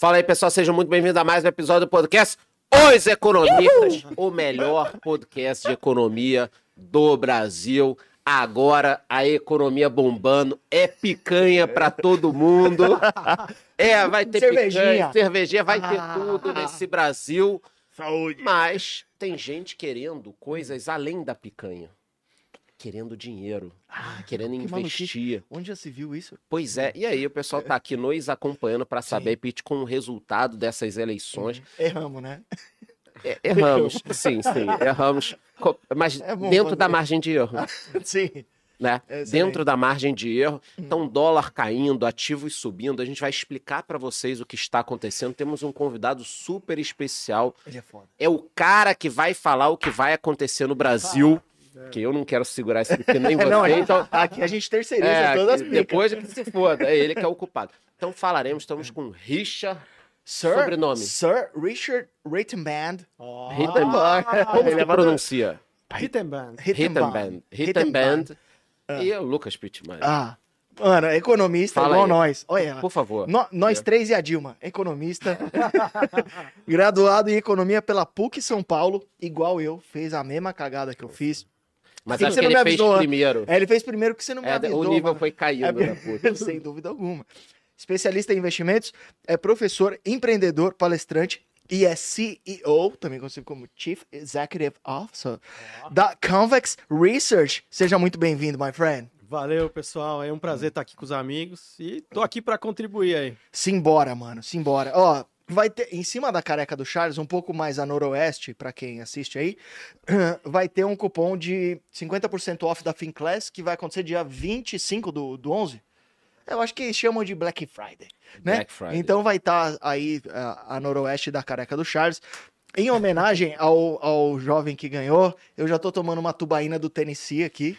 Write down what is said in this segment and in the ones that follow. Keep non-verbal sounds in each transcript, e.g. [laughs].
Fala aí, pessoal, sejam muito bem-vindos a mais um episódio do podcast Os Economistas, o melhor podcast de economia do Brasil. Agora a economia bombando, é picanha pra todo mundo. [laughs] É, vai ter Cervejinha. picanha, cervejinha, vai ter Ah. tudo nesse Brasil. Saúde. Mas tem gente querendo coisas além da picanha. Querendo dinheiro, querendo que maluquice. investir. Onde já se viu isso? Pois é, e aí o pessoal tá aqui nos acompanhando para saber, Pete, com o resultado dessas eleições. Erramos, né? É, erramos, [laughs] sim, sim, erramos. Mas É bom [laughs] dentro da margem de erro, Sim. né? É. Dentro da margem de erro. Hum. Então, dólar caindo, ativos subindo. A gente vai explicar para vocês o que está acontecendo. Temos um convidado super especial. Ele é foda. É o cara que vai falar o que vai acontecer no Brasil. Que eu não quero segurar esse porque nem você. [laughs] Não, então, aqui a gente terceiriza é, todas as picas. depois que se foda, é ele que é o culpado. Então falaremos, estamos com Richard. Sir, sobrenome. Sir Richard Rittenband. Rittenband. Como Ele é pronuncia? Rittenband. Rittenband. Rittenband. E o Lucas Pittman. Ah, mano, economista Fala igual aí. nós. Olha, Por favor. nó- nós três e a Dilma, economista, [laughs] graduado em economia pela PUC São Paulo, igual eu, fez a mesma cagada que eu fiz. Mas Sim, acho você que não ele me fez avisou, né? primeiro. É, ele fez primeiro que você não me É, avisou. o nível mano. foi caindo, É, né, puta? [laughs] sem dúvida alguma. Especialista em investimentos, é professor, empreendedor, palestrante e é CEO, também conhecido como Chief Executive Officer, da Convex Research. Seja muito bem-vindo, my friend. Valeu, pessoal. É um prazer estar aqui com os amigos e tô aqui para contribuir aí. Simbora, mano, simbora. Ó, vai ter, em cima da careca do Charles, um pouco mais a noroeste, pra quem assiste aí, [clears throat] vai ter um cupom de 50% off da Finclass, que vai acontecer dia 25 do, do 11. Eu acho que chamam de Black Friday, né? Black Friday. Então vai estar aí a, a noroeste da careca do Charles. Em homenagem ao, ao jovem que ganhou, eu já tô tomando uma tubaína do Tennessee aqui.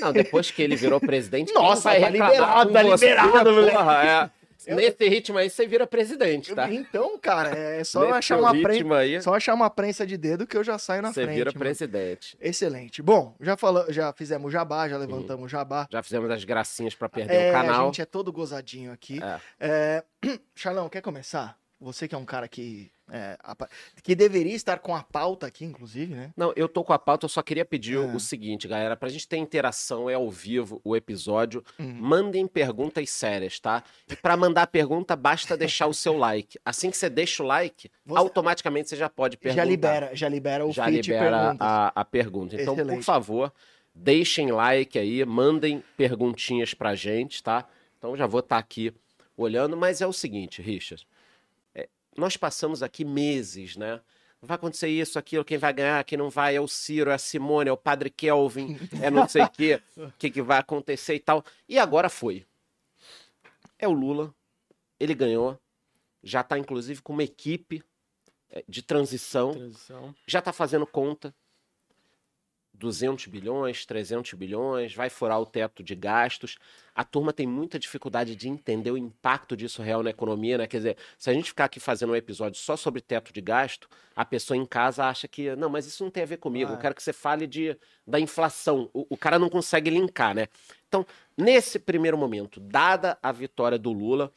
Não, depois que ele virou presidente. Nossa, tá vai reclamar liberado, tá liberado, moleque. porra, é. Nesse ritmo aí, você vira presidente, tá? Então, cara, é [laughs] só achar uma prensa. aí, Só achar uma prensa de dedo que eu já saio na você frente. vira mano. presidente. Excelente. Bom, já, falamos, já fizemos jabá, já levantamos Uhum. jabá. Já fizemos as gracinhas pra perder É, o canal. A gente é todo gozadinho aqui. É. É, [clears throat] Charlão, quer começar? Você que é um cara que, é, apa- que deveria estar com a pauta aqui, inclusive, né? Não, eu tô com a pauta, eu só queria pedir o- Ah. o seguinte, galera, pra gente ter interação, é ao vivo o episódio, Hum. mandem perguntas sérias, tá? E pra mandar pergunta, basta deixar o seu like. Assim que você deixa o like, Você- automaticamente você já pode perguntar. Já libera, já libera o já libera a, a pergunta. Então, por Excelente. favor, deixem like aí, mandem perguntinhas pra gente, tá? Então já vou estar aqui olhando, mas é o seguinte, Richard. Nós passamos aqui meses, né? Vai acontecer isso, aquilo, quem vai ganhar, quem não vai, é o Ciro, é a Simone, é o Padre Kelvin, [laughs] é não sei o quê, o que, que vai acontecer e tal. E agora foi. É o Lula, ele ganhou, já tá inclusive com uma equipe é, de transição Transição. já está fazendo conta. 200 bilhões, 300 bilhões, vai furar o teto de gastos. A turma tem muita dificuldade de entender o impacto disso real na economia, né? Quer dizer, se a gente ficar aqui fazendo um episódio só sobre teto de gasto, a pessoa em casa acha que, não, mas isso não tem a ver comigo. Ah. Eu quero que você fale de, da inflação. O, o cara não consegue linkar, né? Então, nesse primeiro momento, dada a vitória do Lula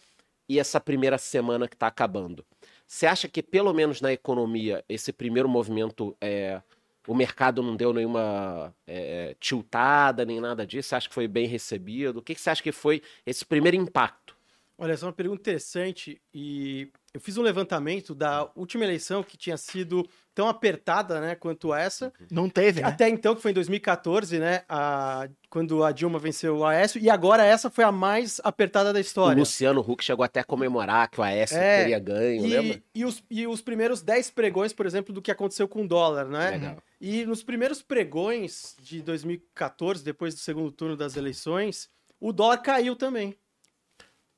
e essa primeira semana que está acabando, você acha que, pelo menos na economia, esse primeiro movimento, é, o mercado não deu nenhuma é, tiltada, nem nada disso? Você acha que foi bem recebido? O que, que você acha que foi esse primeiro impacto? Olha, essa é uma pergunta interessante e eu fiz um levantamento da última eleição que tinha sido tão apertada, né, quanto essa. Não teve, né? Até então, que foi em 2014, né, a- quando a Dilma venceu o Aécio, e agora essa foi a mais apertada da O história. Luciano Huck chegou até a comemorar que o Aécio É, teria ganho, lembra? E, e, os, e os primeiros 10 pregões, por exemplo, do que aconteceu com o dólar, né? Legal. E nos primeiros pregões de 2014, depois do segundo turno das eleições, o dólar caiu também.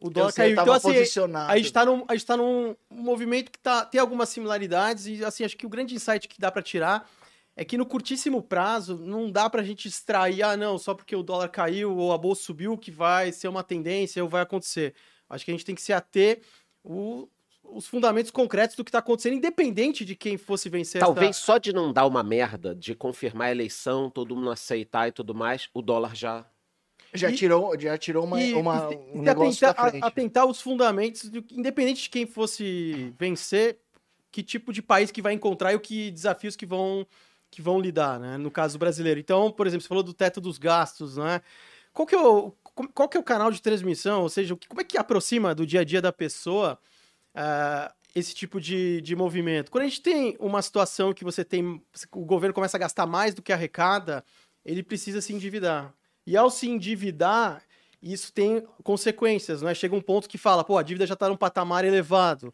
O dólar sei, caiu. Então, assim, posicionado. a gente tá num, a gente tá num movimento que tá, tem algumas similaridades e, assim, acho que o grande insight que dá para tirar é que no curtíssimo prazo não dá pra gente extrair, ah, não, só porque o dólar caiu ou a bolsa subiu que vai ser uma tendência ou vai acontecer. Acho que a gente tem que se ater o- os fundamentos concretos do que tá acontecendo, independente de quem fosse vencer Talvez essa... só de não dar uma merda, de confirmar a eleição, todo mundo aceitar e tudo mais, o dólar já Já E- tirou, já tirou uma, e- uma- um negócio atentar, da frente. a- atentar os fundamentos, do- independente de quem fosse vencer, que tipo de país que vai encontrar e o que desafios que vão, que vão lidar, né? No caso brasileiro. Então, por exemplo, você falou do teto dos gastos, né? Qual que é o, qual que é o canal de transmissão? Ou seja, como é que aproxima do dia a dia da pessoa ah, esse tipo de, de movimento? Quando a gente tem uma situação que você tem, o governo começa a gastar mais do que arrecada, ele precisa se endividar. E ao se endividar, isso tem consequências, não é? Chega um ponto que fala, pô, a dívida já está num patamar elevado.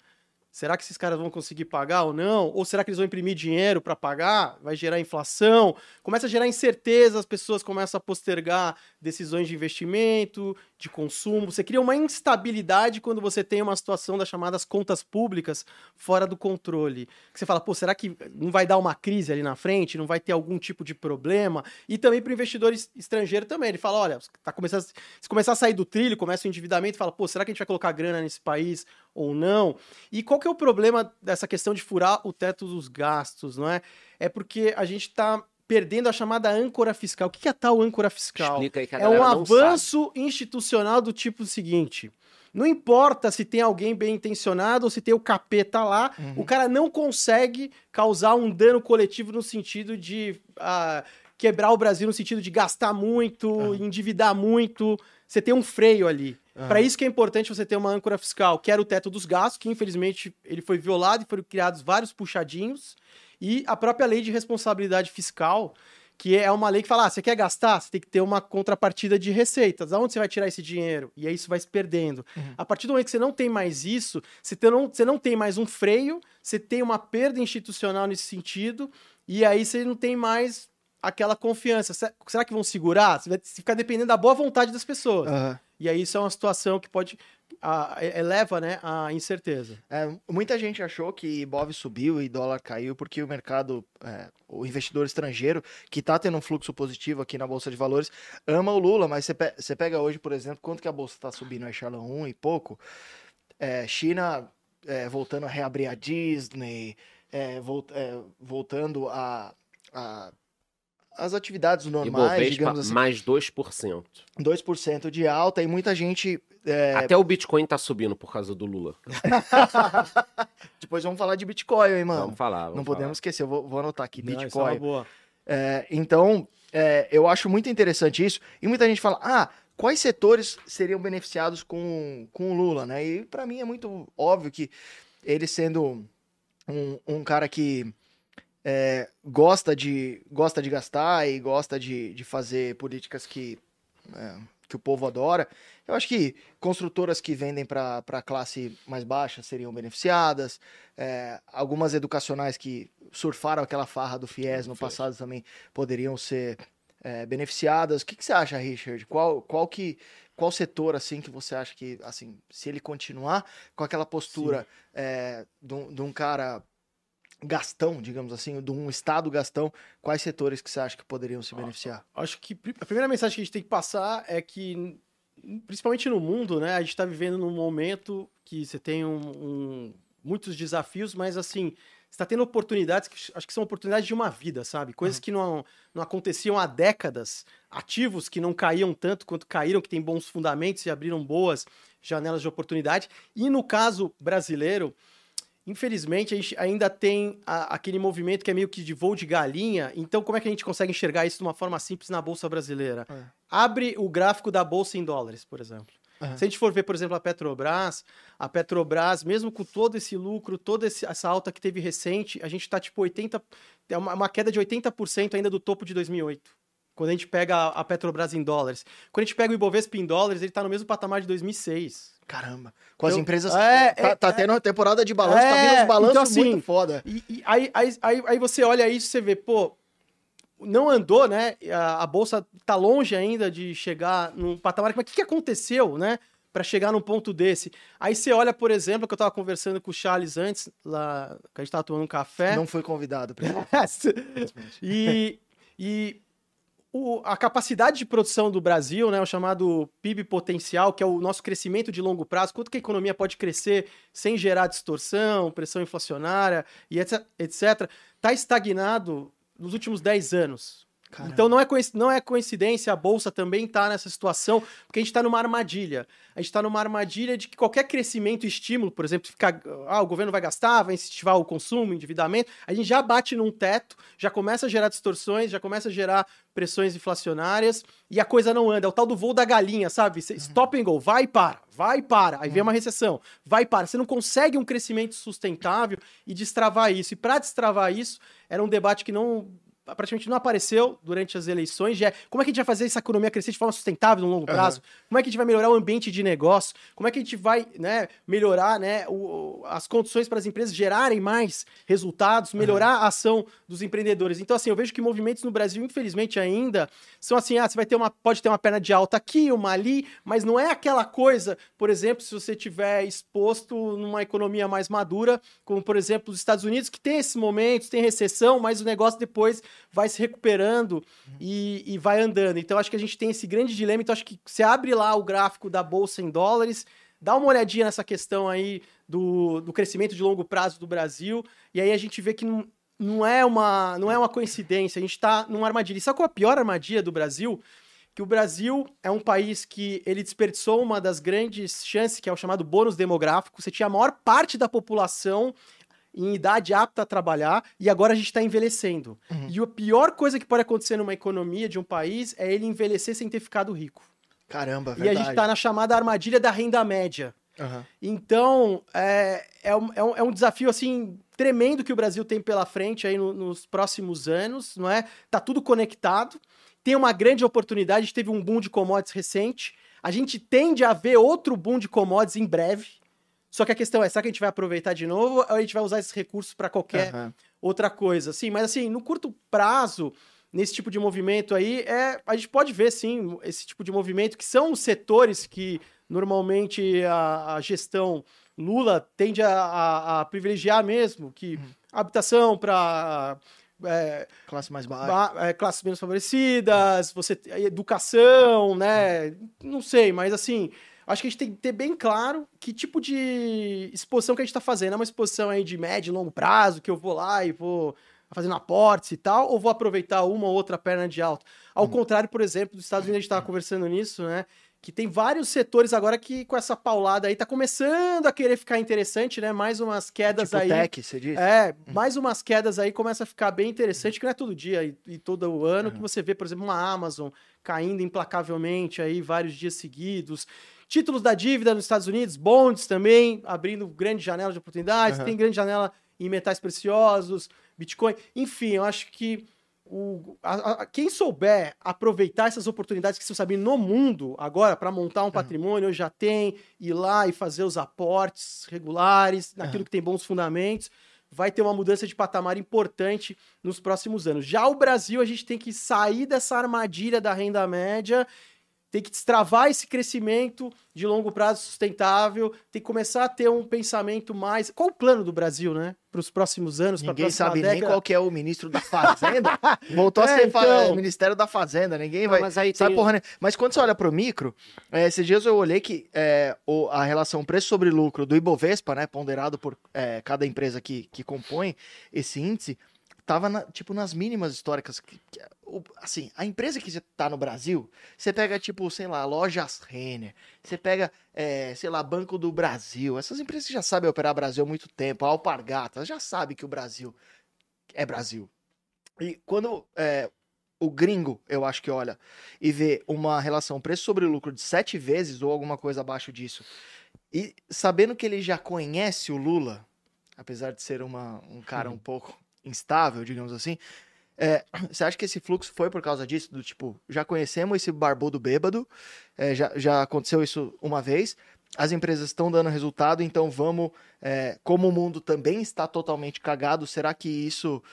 Será que esses caras vão conseguir pagar ou não? Ou será que eles vão imprimir dinheiro para pagar? Vai gerar inflação? Começa a gerar incerteza, as pessoas começam a postergar decisões de investimento, de consumo. Você cria uma instabilidade quando você tem uma situação das chamadas contas públicas fora do controle. Você fala, pô, será que não vai dar uma crise ali na frente? Não vai ter algum tipo de problema? E também para o investidor es- estrangeiro também. Ele fala, olha, tá começando, se começar a sair do trilho, começa o endividamento, fala, pô, será que a gente vai colocar grana nesse país ou não? E qual que é o problema dessa questão de furar o teto dos gastos, não é? É porque a gente está perdendo a chamada âncora fiscal. O que é a tal âncora fiscal? Explica aí que a É um não sabe. avanço institucional do tipo seguinte. Não importa se tem alguém bem intencionado ou se tem o capeta lá, Uhum. o cara não consegue causar um dano coletivo no sentido de ah, quebrar o Brasil, no sentido de gastar muito, Aham. endividar muito. Você tem um freio ali. Aham. Para isso que é importante você ter uma âncora fiscal, que era o teto dos gastos, que infelizmente ele foi violado e foram criados vários puxadinhos, e a própria lei de responsabilidade fiscal, que é uma lei que fala: ah, você quer gastar? Você tem que ter uma contrapartida de receitas. Aonde você vai tirar esse dinheiro? E aí isso vai se perdendo. Uhum. A partir do momento que você não tem mais isso, você, tem- não, você não tem mais um freio, você tem uma perda institucional nesse sentido, e aí você não tem mais aquela confiança. Se- Será que vão segurar? Você vai ficar dependendo da boa vontade das pessoas. Aham. E aí isso é uma situação que pode a- eleva né, a incerteza. É, muita gente achou que Bov subiu e dólar caiu porque o mercado, é, o investidor estrangeiro, que está tendo um fluxo positivo aqui na Bolsa de Valores, ama o Lula, mas você pe- você pega hoje, por exemplo, quanto que a Bolsa está subindo aí, Charlão? Um e pouco. É, China é, voltando a reabrir a Disney, é, vol- é, voltando a, a- as atividades normais, Ibovespa, digamos assim, mais 2%. 2% de alta e muita gente... é, Até o Bitcoin tá subindo por causa do Lula. [laughs] Depois vamos falar de Bitcoin, hein, mano? Vamos falar. Vamos Não podemos esquecer, eu vou, vou anotar aqui, Não, isso é Bitcoin. uma boa. É, então, é, eu acho muito interessante isso. E muita gente fala, ah, quais setores seriam beneficiados com, com o Lula, né? E para mim é muito óbvio que ele sendo um, um cara que é, gosta, de, gosta de gastar e gosta de, de fazer políticas que, é, que o povo adora, eu acho que construtoras que vendem para a classe mais baixa seriam beneficiadas, é, algumas educacionais que surfaram aquela farra do FIES no passado também poderiam ser é, beneficiadas. O que, que você acha, Richard? Qual, qual que qual setor assim que você acha que assim se ele continuar com aquela postura é, de, um, de um cara gastão, digamos assim, de um estado gastão, quais setores que você acha que poderiam se beneficiar? Acho que a primeira mensagem que a gente tem que passar é que, principalmente no mundo, né, a gente está vivendo num momento que você tem um, um- muitos desafios, mas assim, você está tendo oportunidades que acho que são oportunidades de uma vida, sabe? Coisas que não, não aconteciam há décadas, ativos que não caíam tanto quanto caíram, que têm bons fundamentos e abriram boas janelas de oportunidade. E no caso brasileiro, Infelizmente, a gente ainda tem a- aquele movimento que é meio que de voo de galinha. Então, como é que a gente consegue enxergar isso de uma forma simples na Bolsa Brasileira? É. Abre o gráfico da Bolsa em dólares, por exemplo. Aham. Se a gente for ver, por exemplo, a Petrobras, a Petrobras, mesmo com todo esse lucro, toda essa alta que teve recente, a gente está tipo 80, é uma, uma queda de 80% ainda do topo de 2008. Quando a gente pega a, Petrobras em dólares. Quando a gente pega o Ibovespa em dólares, ele está no mesmo patamar de 2006. Caramba. Com as Eu- empresas. É, tá, é, tá é. tendo uma temporada de balanço, tá É, vindo uns balanços então, assim, muito foda. E, e aí, aí, aí, aí você olha isso e você vê, pô, não andou, né? A, a bolsa tá longe ainda de chegar num patamar. Mas o que, que aconteceu, né? Para chegar num ponto desse. Aí você olha, por exemplo, que eu tava conversando com o Charles antes, lá, que a gente tava tomando um café. Não fui convidado. [laughs] pra- e e o- a capacidade de produção do Brasil, né, o chamado PIB potencial, que é o nosso crescimento de longo prazo, quanto que a economia pode crescer sem gerar distorção, pressão inflacionária e etc, está estagnado nos últimos 10 anos. Caramba. Então não é, não é coincidência, a Bolsa também está nessa situação, porque a gente está numa armadilha. A gente está numa armadilha de que qualquer crescimento e estímulo, por exemplo, ficar, ah, o governo vai gastar, vai incentivar o consumo, o endividamento, a gente já bate num teto, já começa a gerar distorções, já começa a gerar pressões inflacionárias e a coisa não anda. É o tal do voo da galinha, sabe? Cê- Stop and go, vai e para, vai e para. Aí vem uma recessão, vai e para. Você não consegue um crescimento sustentável e destravar isso. E para destravar isso, era um debate que não praticamente não apareceu durante as eleições, já é como é que a gente vai fazer essa economia crescer de forma sustentável no longo prazo? Como é que a gente vai melhorar o ambiente de negócio? Como é que a gente vai né, melhorar né, o- as condições para as empresas gerarem mais resultados, melhorar a ação dos empreendedores? Então, assim, eu vejo que movimentos no Brasil, infelizmente, ainda são assim, ah, você vai ter uma, pode ter uma perna de alta aqui, uma ali, mas não é aquela coisa, por exemplo, se você tiver exposto numa economia mais madura, como por exemplo os Estados Unidos, que tem esses momentos, tem recessão, mas o negócio depois vai se recuperando e, e vai andando. Então acho que a gente tem esse grande dilema. Então acho que você abre lá o gráfico da bolsa em dólares, dá uma olhadinha nessa questão aí do, do crescimento de longo prazo do Brasil, e aí a gente vê que não, não, é, uma, não é uma coincidência, a gente está numa armadilha. E sabe qual é a pior armadilha do Brasil? Que o Brasil é um país que ele desperdiçou uma das grandes chances, que é o chamado bônus demográfico. Você tinha a maior parte da população em idade apta a trabalhar e agora a gente está envelhecendo. Uhum. E a pior coisa que pode acontecer numa economia de um país é ele envelhecer sem ter ficado rico. Caramba, E a verdade. gente está na chamada armadilha da renda média. Aham. Então, é, é, um, é, um, é um desafio, assim, tremendo que o Brasil tem pela frente aí no- nos próximos anos, não é? Tá tudo conectado, tem uma grande oportunidade, a gente teve um boom de commodities recente, a gente tende a ver outro boom de commodities em breve, só que a questão é, será que a gente vai aproveitar de novo ou a gente vai usar esses recursos para qualquer Aham. outra coisa, assim, mas assim, no curto prazo, nesse tipo de movimento aí, é, a gente pode ver, sim, esse tipo de movimento, que são os setores que normalmente a, a gestão Lula tende a, a- a privilegiar mesmo, que habitação para Classe mais baixa. é, classes menos favorecidas, você educação, né? Não sei, mas assim, acho que a gente tem que ter bem claro que tipo de exposição que a gente está fazendo. É uma exposição aí de médio e longo prazo, que eu vou lá e vou fazendo aportes e tal, ou vou aproveitar uma ou outra perna de alta. Ao contrário, por exemplo, dos Estados Unidos, a gente estava conversando nisso, né? Que tem vários setores agora que com essa paulada aí tá começando a querer ficar interessante, né? Mais umas quedas Tipo aí. tech, você disse? É, mais umas quedas aí começa a ficar bem interessante, que não é todo dia e, e todo o ano que você vê, por exemplo, uma Amazon caindo implacavelmente aí vários dias seguidos. Títulos da dívida nos Estados Unidos, bonds também, abrindo grande janela de oportunidades, Aham. tem grande janela em metais preciosos, Bitcoin. Enfim, eu acho que o, a- a- quem souber aproveitar essas oportunidades que estão sabendo no mundo agora para montar um patrimônio, já tem, ir lá e fazer os aportes regulares, naquilo que tem bons fundamentos, vai ter uma mudança de patamar importante nos próximos anos. Já o Brasil, a gente tem que sair dessa armadilha da renda média, tem que destravar esse crescimento de longo prazo sustentável, tem que começar a ter um pensamento mais. Qual o plano do Brasil, né? Para os próximos anos, para a Ninguém sabe nem década? qual que é o ministro da Fazenda. [laughs] Voltou a É, ser fa- então. Ministério da Fazenda. Ninguém Não, vai. mas aí Sabe tem- porra, né? Mas quando você olha pro micro, é, esses dias eu olhei que é, o- a relação preço sobre lucro do Ibovespa, né, ponderado por é, cada empresa que, que compõe esse índice, tava na- tipo nas mínimas históricas. assim, a empresa que tá no Brasil, você pega tipo, sei lá, lojas Renner, você pega, é, sei lá, Banco do Brasil, essas empresas que já sabem operar Brasil há muito tempo, a Alpargatas, já sabe que o Brasil é Brasil. E quando é, o gringo, eu acho que olha, e vê uma relação preço sobre lucro de sete vezes ou alguma coisa abaixo disso, e sabendo que ele já conhece o Lula, apesar de ser uma, um cara um pouco instável, digamos assim, é, [clears throat] você acha que esse fluxo foi por causa disso? Do tipo, já conhecemos esse barbudo bêbado, é, já, já aconteceu isso uma vez, as empresas estão dando resultado, então vamos. é, como o mundo também está totalmente cagado, será que isso,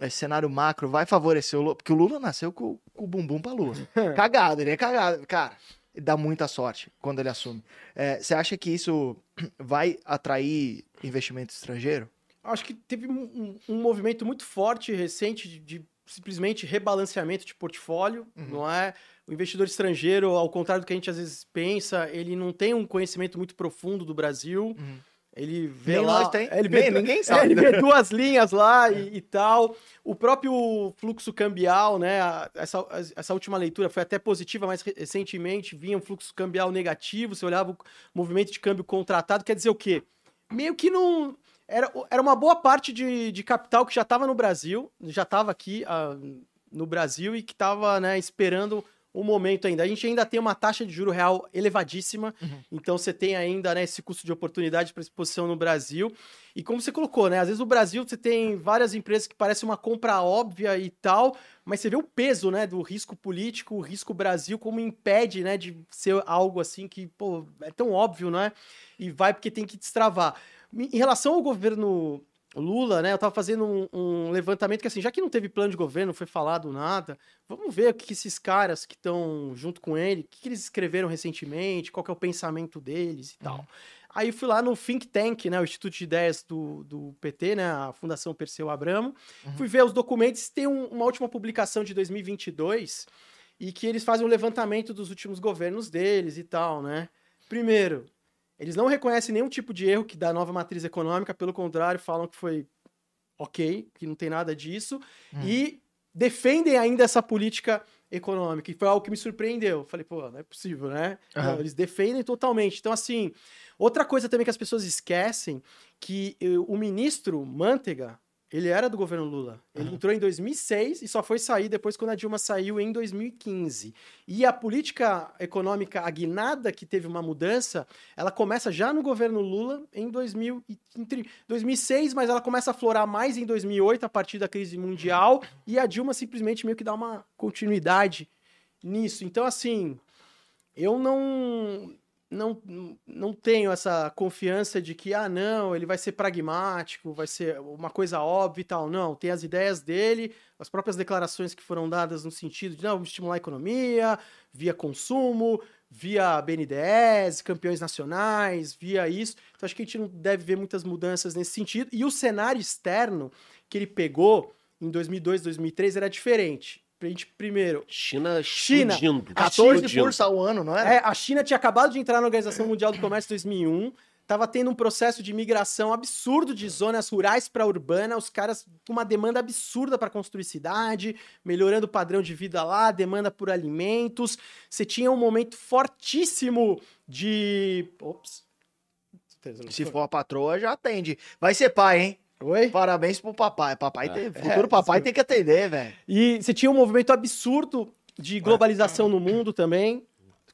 esse cenário macro, vai favorecer o Lula? Porque o Lula nasceu com, com o bumbum pra lua. [laughs] cagado, ele é cagado. Cara, dá muita sorte quando ele assume. É, você acha que isso [clears throat] vai atrair investimento estrangeiro? Acho que teve um, um- movimento muito forte recente de, de simplesmente rebalanceamento de portfólio, Uhum. não é? O investidor estrangeiro, ao contrário do que a gente às vezes pensa, ele não tem um conhecimento muito profundo do Brasil. Ele vê Nem lá, tem. Ele vê, ninguém é, sabe. ele vê [laughs] duas linhas lá e, e tal. O próprio fluxo cambial, né? Essa, essa última leitura foi até positiva, mas re- recentemente vinha um fluxo cambial negativo. Você olhava o movimento de câmbio contratado, quer dizer o quê? Meio que não. Era, era uma boa parte de, de capital que já estava no Brasil, já estava aqui ah, no Brasil e que estava né, esperando o momento ainda. A gente ainda tem uma taxa de juro real elevadíssima, Uhum. então você tem ainda né, esse custo de oportunidade para exposição no Brasil. E como você colocou, né? Às vezes o Brasil você tem várias empresas que parecem uma compra óbvia e tal, mas você vê o peso, né, do risco político, o risco Brasil, como impede, né, de ser algo assim que, pô, é tão óbvio, né? E vai porque tem que destravar. Em relação ao governo Lula, né, eu tava fazendo um, um levantamento que assim, já que não teve plano de governo, não foi falado nada, vamos ver o que, que esses caras que estão junto com ele, o que, que eles escreveram recentemente, qual que é o pensamento deles e tal. Aí fui lá no Think Tank, né, o Instituto de Ideias do, do PT, né, a Fundação Perseu Abramo, Uhum. fui ver os documentos, tem um- uma última publicação de 2022 e que eles fazem um levantamento dos últimos governos deles e tal, né. Primeiro, eles não reconhecem nenhum tipo de erro que da nova matriz econômica, pelo contrário, falam que foi ok, que não tem nada disso, Hum. e defendem ainda essa política econômica, e foi algo que me surpreendeu. Falei, pô, não é possível, né? Aham. Não, eles defendem totalmente. Então, assim, outra coisa também que as pessoas esquecem, que o ministro Manteiga, ele era do governo Lula. Ele Aham. entrou em 2006 e só foi sair depois quando a Dilma saiu em 2015. E a política econômica aguinada, que teve uma mudança, ela começa já no governo Lula em 2000 e- entre 2006, mas ela começa a florar mais em 2008, a partir da crise mundial, e a Dilma simplesmente meio que dá uma continuidade nisso. Então, assim, eu não, não, não tenho essa confiança de que, ah, não, ele vai ser pragmático, vai ser uma coisa óbvia e tal. Não, tem as ideias dele, as próprias declarações que foram dadas no sentido de, não, vamos estimular a economia, via consumo, via BNDES, campeões nacionais, via isso. Então, acho que a gente não deve ver muitas mudanças nesse sentido. E o cenário externo que ele pegou em 2002, 2003 era diferente. Pra gente, primeiro, China China. explodindo. 14 explodindo. força ao ano, não é? é, a China tinha acabado de entrar na Organização Mundial do Comércio em 2001, estava tendo um processo de migração absurdo de zonas rurais para urbana, os caras com uma demanda absurda para construir cidade, melhorando o padrão de vida lá, demanda por alimentos. Você tinha um momento fortíssimo de. Ops. Se for a patroa, já atende. Vai ser pai, hein? Oi? Parabéns pro papai. Papai Ah. tem, futuro papai sim. tem que atender, velho. E você tinha um movimento absurdo de globalização no mundo também,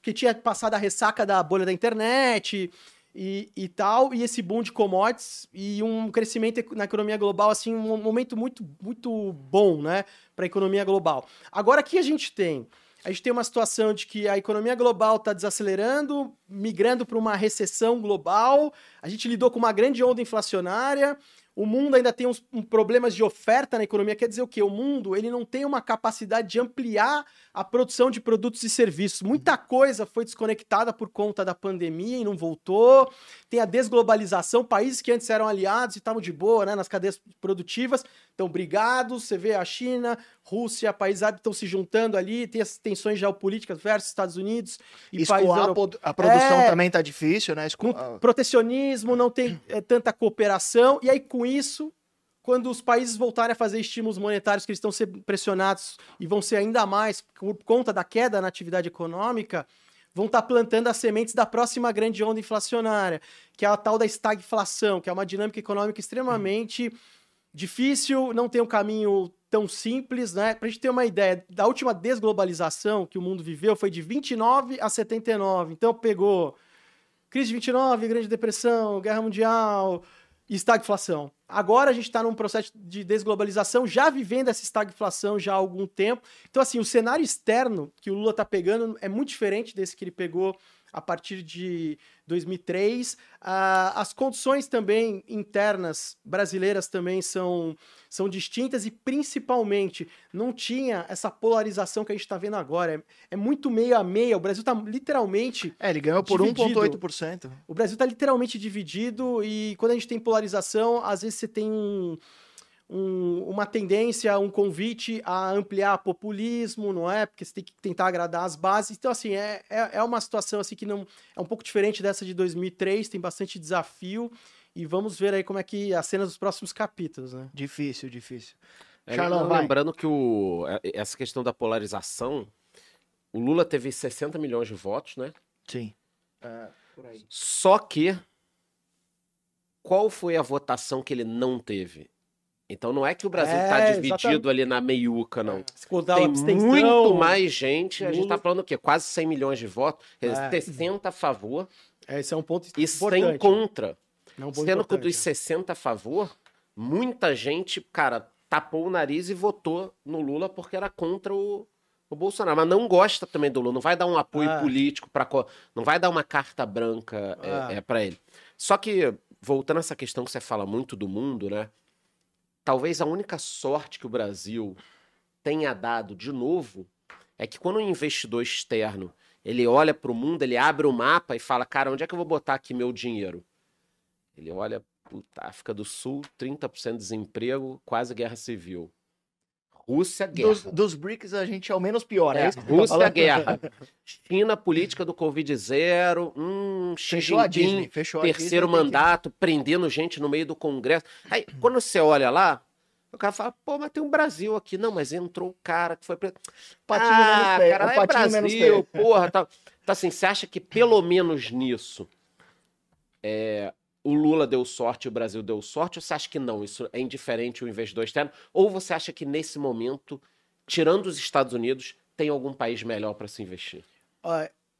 que tinha passado a ressaca da bolha da internet e, e tal, e esse boom de commodities e um crescimento na economia global, assim, um momento muito, muito bom, né, para a economia global. Agora, aqui a gente tem? A gente tem uma situação de que a economia global está desacelerando, migrando para uma recessão global, a gente lidou com uma grande onda inflacionária, o mundo ainda tem uns um problemas de oferta na economia. Quer dizer o quê? O mundo ele não tem uma capacidade de ampliar a produção de produtos e serviços. Muita coisa foi desconectada por conta da pandemia e não voltou. Tem a desglobalização. Países que antes eram aliados e estavam de boa né, nas cadeias produtivas estão brigados. Você vê a China, Rússia, países árabes estão se juntando ali. Tem as tensões geopolíticas versus Estados Unidos e países Escoar, europeus. a produção É. também tá difícil, né? Esco... Protecionismo, não tem eh, tanta cooperação, e aí com isso, quando os países voltarem a fazer estímulos monetários que eles estão sendo pressionados e vão ser ainda mais por conta da queda na atividade econômica, vão estar plantando as sementes da próxima grande onda inflacionária, que é a tal da estagflação, que é uma dinâmica econômica extremamente difícil, não tem um caminho tão simples, né? Pra gente ter uma ideia, da última desglobalização que o mundo viveu foi de 29 a 79. Então pegou crise de 29, Grande Depressão, Guerra Mundial, estagflação. Agora a gente está num processo de desglobalização, já vivendo essa estagflação já há algum tempo. Então, assim, o cenário externo que o Lula está pegando é muito diferente desse que ele pegou a partir de 2003. Ah, as condições também internas brasileiras também são, são distintas e, principalmente, não tinha essa polarização que a gente está vendo agora. É, é muito meio a meio. O Brasil está literalmente É, ele ganhou por Dividido. 1,8%. o Brasil está literalmente dividido e quando a gente tem polarização, às vezes você tem um- um- uma tendência, um convite a ampliar populismo, não é? Porque você tem que tentar agradar as bases. Então, assim, é, é, é uma situação assim que não é um pouco diferente dessa de 2003, tem bastante desafio E vamos ver aí como é que a cena dos próximos capítulos, né? Difícil, difícil. É, Charlão, lembrando que o, é- essa questão da polarização, o Lula teve 60 milhões de votos, né? Sim. É, por aí. Só que qual foi a votação que ele não teve? Então não é que o Brasil está É, dividido exatamente. ali na meiuca, não. Se contar Tem abstenção, muito mais gente. A gente Lula- tá falando o quê? Quase 100 milhões de votos. É. 60 a favor É, Esse é um ponto e importante. 100 contra. É um Sendo que dos né? 60 a favor, muita gente, cara, tapou o nariz e votou no Lula porque era contra o, o Bolsonaro. Mas não gosta também do Lula, não vai dar um apoio Ah. político para não vai dar uma carta branca Ah. é, para ele. Só que, voltando a essa questão que você fala muito do mundo, né? Talvez a única sorte que o Brasil tenha dado de novo é que quando um investidor externo ele olha para o mundo, ele abre o mapa e fala, cara, onde é que eu vou botar aqui meu dinheiro? Ele olha, puta, África do Sul, 30% de desemprego, quase guerra civil. Rússia, guerra. Dos, dos BRICS a gente é o menos pior, é, É, isso tá Rússia, falando? guerra. [laughs] China, política do Covid zero. Hum, Xi Fechou a Jinping, Disney, fechou a terceiro Disney, tem que- mandato, prendendo gente no meio do Congresso. Aí, quando você olha lá, o cara fala, pô, mas tem um Brasil aqui. Não, mas entrou o cara que foi preso. Patinho ah, menos cara, é patinho Brasil, porra. Tá. Então, assim, você acha que pelo menos nisso é, o Lula deu sorte o Brasil deu sorte? Ou você acha que não? Isso é indiferente o investidor externo? Ou você acha que nesse momento, tirando os Estados Unidos, tem algum país melhor para se investir?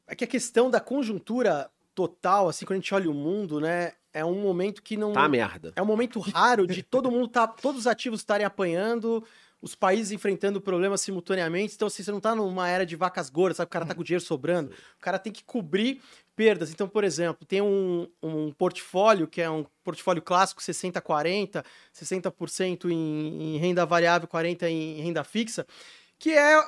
É que a questão da conjuntura total, assim, quando a gente olha o mundo, né? É um momento que não. Tá merda. É um momento raro de todo mundo tá, todos os ativos estarem apanhando, os países enfrentando problemas simultaneamente. Então, assim, você não tá numa era de vacas gordas, sabe? O cara tá com dinheiro sobrando. O cara tem que cobrir perdas. Então, por exemplo, tem um, um portfólio que é um portfólio clássico 60-40, 60% em, em renda variável, 40% em renda fixa, que é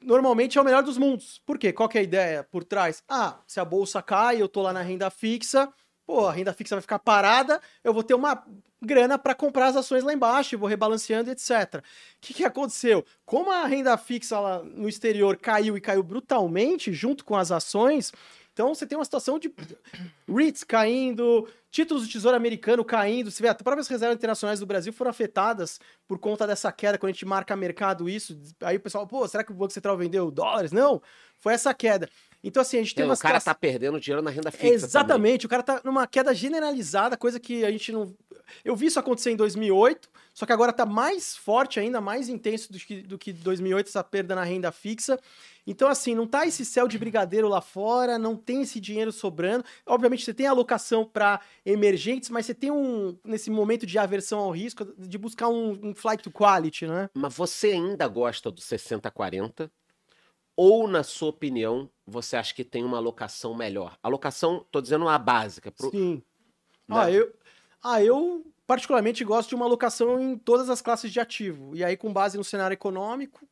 normalmente é o melhor dos mundos. Por quê? Qual que é a ideia por trás? Ah, se a bolsa cai, eu tô lá na renda fixa, pô, a renda fixa vai ficar parada, eu vou ter uma grana para comprar as ações lá embaixo, vou rebalanceando, etc. O que, que aconteceu? Como a renda fixa lá no exterior caiu e caiu brutalmente junto com as ações, então você tem uma situação de REITs caindo, títulos do Tesouro Americano caindo. Você vê, as próprias reservas internacionais do Brasil foram afetadas por conta dessa queda, quando a gente marca mercado isso. Aí o pessoal, pô, será que o Banco Central vendeu dólares? Não, foi essa queda. Então, assim, a gente tem É, uma o cara situação- tá perdendo dinheiro na renda fixa. também. Exatamente, o cara tá numa queda generalizada, coisa que a gente não. Eu vi isso acontecer em 2008, só que agora tá mais forte ainda, mais intenso do que, do que 2008, essa perda na renda fixa. Então, assim, não tá esse céu de brigadeiro lá fora, não tem esse dinheiro sobrando. Obviamente, você tem alocação para emergentes, mas você tem um, nesse momento de aversão ao risco, de buscar um, um flight to quality, né? Mas você ainda gosta do 60-40? Ou, na sua opinião, você acha que tem uma alocação melhor? Alocação, tô dizendo a básica. Pro... Sim. né? Ah, eu, ah, eu particularmente gosto de uma alocação em todas as classes de ativo. E aí, com base no cenário econômico,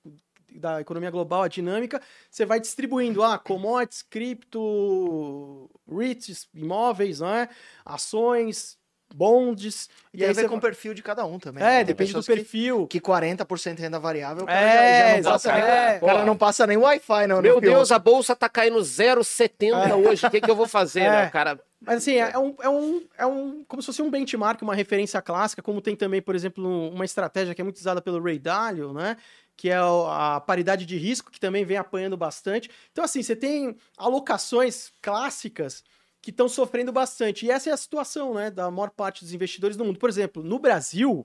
da economia global, a dinâmica, você vai distribuindo ah, commodities, cripto, REITs, imóveis, né? ações, bonds. E E tem aí a ver você com o perfil de cada um também. É, né? Depende do pessoas que- perfil. Que 40% renda variável, o cara É, já, já não passa, exatamente. nem- o cara não passa nem Wi-Fi, não. Meu no Deus, a bolsa tá caindo 0,70 hoje. O que, que eu vou fazer, É. né? O cara. Mas assim, é um, é, um, é um. Como se fosse um benchmark, uma referência clássica, como tem também, por exemplo, um- uma estratégia que é muito usada pelo Ray Dalio, né? Que é a paridade de risco, que também vem apanhando bastante. Então, assim, você tem alocações clássicas que estão sofrendo bastante. E essa é a situação, né, da maior parte dos investidores do mundo. Por exemplo, no Brasil,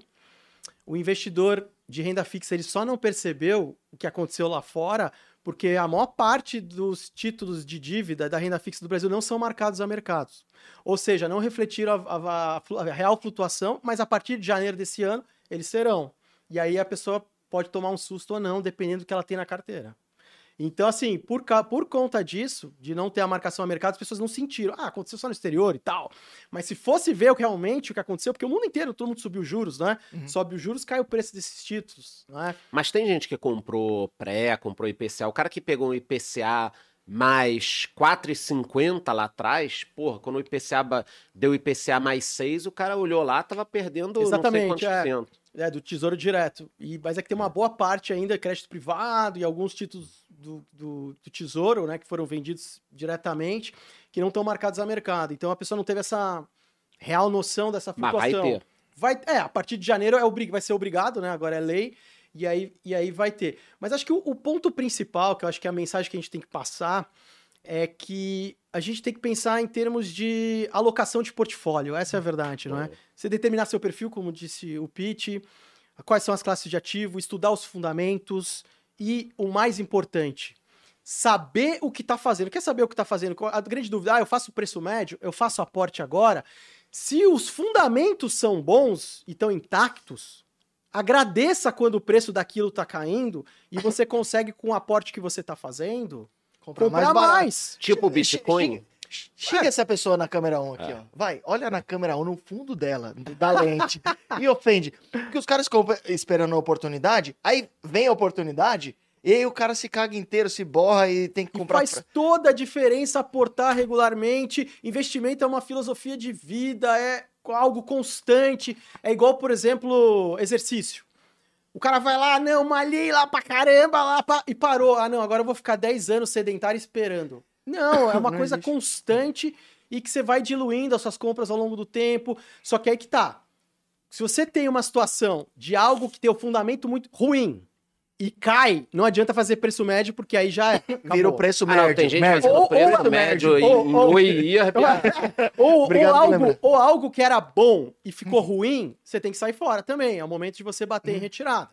o investidor de renda fixa ele só não percebeu o que aconteceu lá fora porque a maior parte dos títulos de dívida da renda fixa do Brasil não são marcados a mercados. Ou seja, não refletiram a, a- a real flutuação, mas a partir de janeiro desse ano eles serão. E aí a pessoa pode tomar um susto ou não, dependendo do que ela tem na carteira. Então, assim, por, por conta disso, de não ter a marcação a mercado, as pessoas não sentiram. Ah, aconteceu só no exterior e tal. Mas se fosse ver o que realmente o que aconteceu, porque o mundo inteiro, todo mundo subiu juros, né? Uhum. Sobe os juros, cai o preço desses títulos, né? Mas tem gente que comprou pré, comprou IPCA. O cara que pegou um IPCA mais 4,50 lá atrás, porra, quando o IPCA deu IPCA mais 6, o cara olhou lá, tava perdendo Exatamente, não sei é. quantos cento. É, do Tesouro Direto. E, mas é que tem uma boa parte ainda, crédito privado e alguns títulos do, do, do Tesouro, né, que foram vendidos diretamente, que não estão marcados a mercado. Então a pessoa não teve essa, real noção dessa Mas flutuação. vai ter. Vai, é, a partir de janeiro é vai ser obrigado, né? Agora é lei, e aí, e aí vai ter. Mas acho que o, o ponto principal, que eu acho que é a mensagem que a gente tem que passar, é que a gente tem que pensar em termos de alocação de portfólio. Essa é a verdade, não é? Você determinar seu perfil, como disse o Pete, quais são as classes de ativo, estudar os fundamentos e, o mais importante, saber o que está fazendo. Quer saber o que está fazendo? A grande dúvida, ah, eu faço preço médio, eu faço aporte agora. Se os fundamentos são bons e estão intactos, agradeça quando o preço daquilo está caindo e você consegue, com o aporte que você está fazendo, comprar mais. barato. Tipo o Bitcoin. Che- Chega essa pessoa na câmera 1 aqui, É. ó. Vai, olha na câmera 1, no fundo dela, da lente, [laughs] e ofende. Porque os caras ficam esperando a oportunidade, aí vem a oportunidade, e aí o cara se caga inteiro, se borra e tem que E comprar. faz toda a diferença aportar regularmente. Investimento é uma filosofia de vida, é algo constante. É igual, por exemplo, exercício. O cara vai lá, não, malhei lá pra caramba, lá pra... e parou. Ah, não, agora eu vou ficar 10 anos sedentário esperando. Não, é [laughs] uma Não coisa existe. constante e que você vai diluindo as suas compras ao longo do tempo. Só que aí que tá. Se você tem uma situação de algo que tem o fundamento muito ruim e cai, não adianta fazer preço médio, porque aí já é. Vira [laughs] o acabou. preço Ah, médio. não, tem gente médio. fazendo Ou- preço ou- médio ou- ou- oi e ou, ou [laughs] algo, ou algo que era bom e ficou ruim, você tem que sair fora também. É o momento de você bater Uhum. em retirada.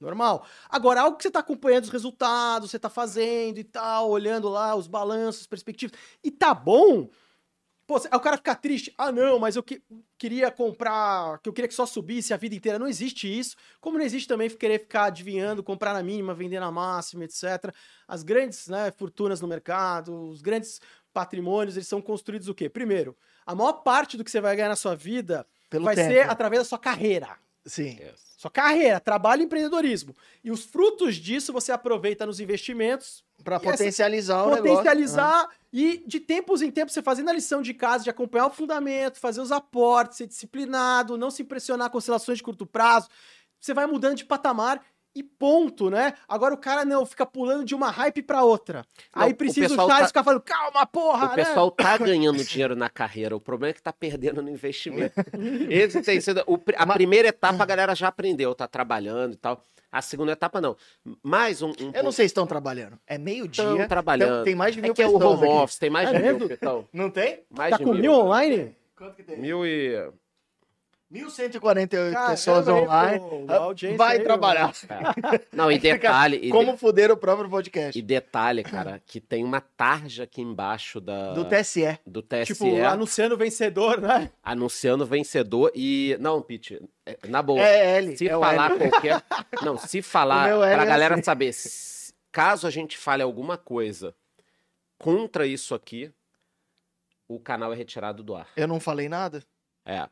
Normal. Agora, algo que você está acompanhando os resultados, você está fazendo e tal, olhando lá os balanços, perspectivas, e tá bom. Pô, aí o cara fica triste. Ah, não, mas eu que- queria comprar, que eu queria que só subisse a vida inteira. Não existe isso. Como não existe também querer ficar adivinhando, comprar na mínima, vender na máxima, etc. As grandes né, fortunas no mercado, os grandes patrimônios, eles são construídos o quê? Primeiro, a maior parte do que você vai ganhar na sua vida Pelo vai tempo. ser através da sua carreira. Sim. Sua carreira, trabalho e empreendedorismo. E os frutos disso você aproveita nos investimentos, Pra E essa- potencializar o negócio. né? potencializar e de tempos em tempos você fazendo a lição de casa, de acompanhar o fundamento, fazer os aportes, ser disciplinado, não se impressionar com oscilações de curto prazo. Você vai mudando de patamar e ponto, né? Agora o cara não fica pulando de uma hype pra outra. Não, Aí precisa o pessoal Charles tá- ficar falando, calma, porra, O né? pessoal tá [laughs] ganhando dinheiro na carreira, o problema é que tá perdendo no investimento. [laughs] Esse tem sido. o a primeira etapa a galera já aprendeu, tá trabalhando e tal. A segunda etapa não. Mais um. um Eu não sei se estão trabalhando. É meio-dia. Estão trabalhando. então tem mais de mil é que é o home aqui. office, tem mais É de mil, então. Não tem? Mais Tá de com mil. mil online? Quanto que tem? Mil e. 1.148 Caramba, pessoas online. pô, Vai aí, trabalhar. [laughs] Não, e detalhe. e Como de- fuder o próprio podcast. E detalhe, cara, que tem uma tarja aqui embaixo da, Do TSE. do TSE Tipo, anunciando o vencedor, né? anunciando vencedor. E. Não, Pete, é- na boa. É L. Se é falar L. qualquer. Não, se [laughs] falar. Pra é galera assim. saber. se- Caso a gente fale alguma coisa contra isso aqui, o canal é retirado do ar. Eu não falei nada. É.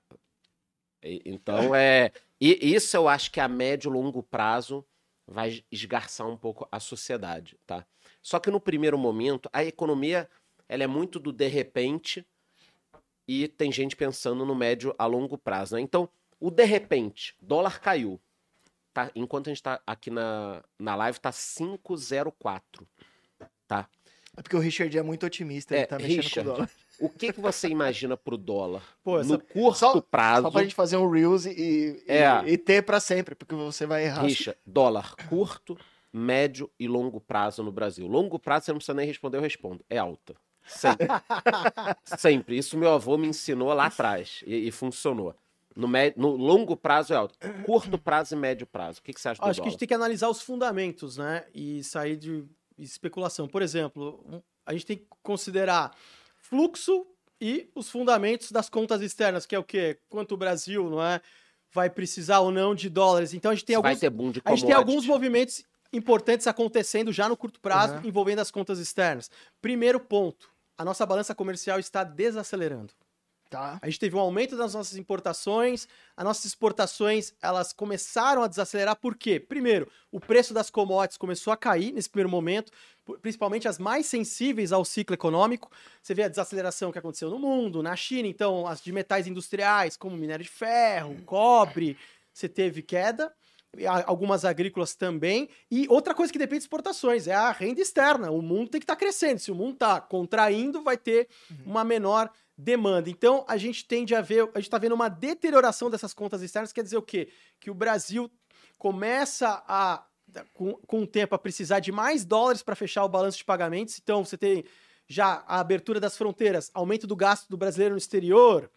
Então é. E isso eu acho que a médio e longo prazo vai esgarçar um pouco a sociedade, tá? Só que no primeiro momento, a economia ela é muito do de repente e tem gente pensando no médio a longo prazo, né? Então, o de repente, dólar caiu. Tá? Enquanto a gente tá aqui na, na live, tá 504. Tá? É porque o Richard é muito otimista. Ele É, tá mexendo Richard, com o dólar. O que, que você imagina pro dólar? Pô, no curto Só- prazo. Só pra gente fazer um Reels e, e, É. e ter pra sempre, porque você vai errar. Richa, dólar curto, médio e longo prazo no Brasil. Longo prazo, você não precisa nem responder, eu respondo. É alta. Sempre. [laughs] Sempre. Isso meu avô me ensinou lá atrás e, e funcionou. No, no longo prazo é alto. Curto prazo e médio prazo. O que, que você acha do Acho que a dólar? gente tem que analisar os fundamentos, né? E sair de especulação. Por exemplo, a gente tem que considerar fluxo e os fundamentos das contas externas, que é o quê? Quanto o Brasil, não é? Vai precisar ou não de dólares. Então a gente tem alguns, ter boom de a gente tem alguns movimentos importantes acontecendo já no curto prazo, Uhum. envolvendo as contas externas. Primeiro ponto, a nossa balança comercial está desacelerando. Tá. A gente teve um aumento das nossas importações, as nossas exportações, elas começaram a desacelerar, por quê? Primeiro, o preço das commodities começou a cair nesse primeiro momento, principalmente as mais sensíveis ao ciclo econômico. Você vê a desaceleração que aconteceu no mundo, na China, então as de metais industriais, como minério de ferro, cobre, você teve queda. algumas agrícolas também. E outra coisa que depende de exportações é a renda externa. O mundo tem que estar crescendo. Se o mundo está contraindo, vai ter uma menor demanda. Então, a gente tende a ver, a gente está vendo uma deterioração dessas contas externas, quer dizer o quê? Que o Brasil começa a, com, com o tempo, a precisar de mais dólares para fechar o balanço de pagamentos. Então, você tem já a abertura das fronteiras, aumento do gasto do brasileiro no exterior,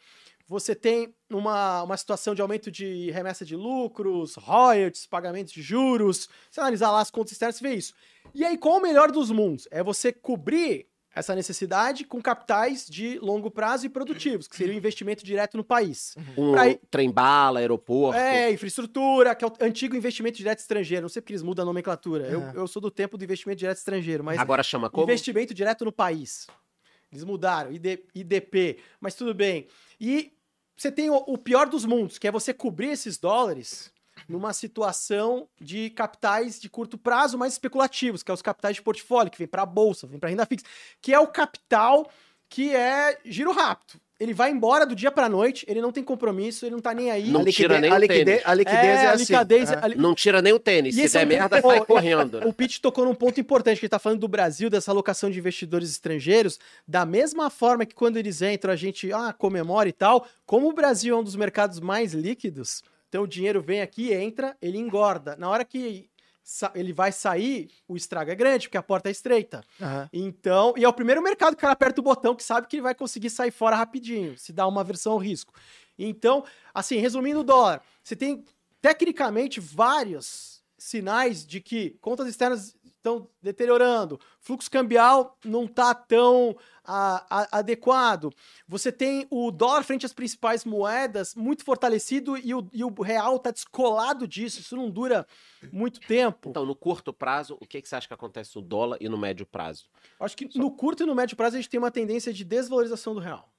você tem uma, uma situação de aumento de remessa de lucros, royalties, pagamentos de juros. Você analisar lá as contas externas, você vê isso. E aí, qual o melhor dos mundos? É você cobrir essa necessidade com capitais de longo prazo e produtivos, que seria o investimento direto no país. Um Pra trem-bala, aeroporto. É, infraestrutura, que é o antigo investimento direto estrangeiro. Não sei porque eles mudam a nomenclatura. Eu, Aham. eu sou do tempo do investimento direto estrangeiro, mas Agora chama como? investimento direto no país. Eles mudaram, ID, IDP, mas tudo bem. E você tem o, o pior dos mundos, que é você cobrir esses dólares numa situação de capitais de curto prazo mais especulativos, que é os capitais de portfólio, que vem para a bolsa, vem para renda fixa, que é o capital que é giro rápido. Ele vai embora do dia para noite, ele não tem compromisso, ele não tá nem aí. Não a liquidez, tira nem a o liquidez, tênis. a liquidez é, a assim. liquidez, É. a li- Não tira nem o tênis. E Se é der um- merda, [laughs] sai eu- correndo. O Pete tocou num ponto importante, que ele tá falando do Brasil, dessa alocação de investidores estrangeiros, da mesma forma que quando eles entram a gente ah, comemora e tal, como o Brasil é um dos mercados mais líquidos, então o dinheiro vem aqui, entra, ele engorda. Na hora que ele vai sair, o estrago é grande, porque a porta é estreita. Aham. Então, e é o primeiro mercado que o cara aperta o botão que sabe que ele vai conseguir sair fora rapidinho, se dá uma versão ao risco. Então, assim, resumindo o dólar, você tem tecnicamente vários sinais de que contas externas estão deteriorando, fluxo cambial não está tão a- a- adequado. Você tem o dólar frente às principais moedas muito fortalecido e o, e o real está descolado disso, isso não dura muito tempo. Então, no curto prazo, o que, que você acha que acontece no dólar e no médio prazo? Acho que no curto e no médio prazo a gente tem uma tendência de desvalorização do real.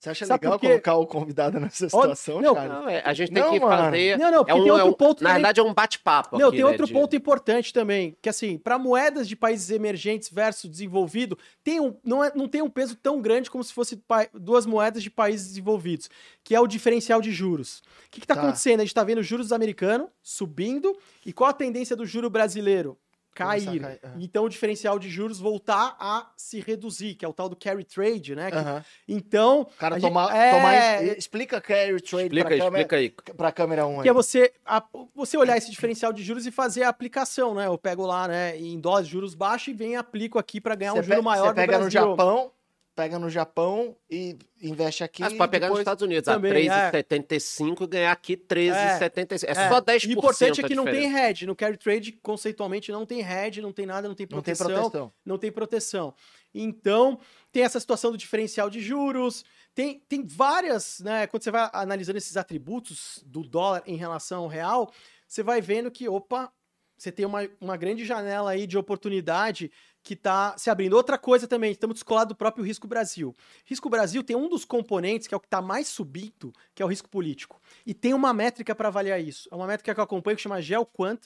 Você acha Sabe legal por quê? colocar o convidado nessa situação, não, Charles? Não, é, a gente tem Não, que mano. fazer. Não, não, É porque um, tem é outro um- ponto na também- verdade, é um bate-papo. Não, aqui, tem né, outro de- ponto importante também, que assim, para moedas de países emergentes versus desenvolvido, tem um, não, é, não tem um peso tão grande como se fosse pa- duas moedas de países desenvolvidos, que é o diferencial de juros. O que está Tá. acontecendo? A gente está vendo os juros americanos subindo, e qual a tendência do juro brasileiro? Cair. cair, aham. Então o diferencial de juros voltar a se reduzir, que é o tal do carry trade, né? Que- Aham. Então. O cara a gente- tomar, é, tomar- Explica carry trade Explica pra, aí, câmera, explica aí. pra câmera 1 Que é você, a- você olhar esse diferencial de juros e fazer a aplicação, né? Eu pego lá, né, em dólares, juros baixos e venho e aplico aqui para ganhar um juro maior Você pega no Brasil. Japão, pega no Japão e investe aqui. Ah, você pode pegar nos Estados Unidos Também, a 3,75 e ganhar aqui 13,75. É, É, só 10% E o importante é que não tem hedge. No carry trade, conceitualmente, não tem hedge, não tem nada, não tem Não tem proteção. proteção. não tem proteção. Então, tem essa situação do diferencial de juros, tem, tem várias, né? Quando você vai analisando esses atributos do dólar em relação ao real, você vai vendo que, opa, você tem uma, uma grande janela aí de oportunidade que está se abrindo. Outra coisa também, estamos descolados do próprio risco Brasil. Risco Brasil tem um dos componentes que é o que está mais subindo, que é o risco político. E tem uma métrica para avaliar isso. É uma métrica que eu acompanho que chama GeoQuant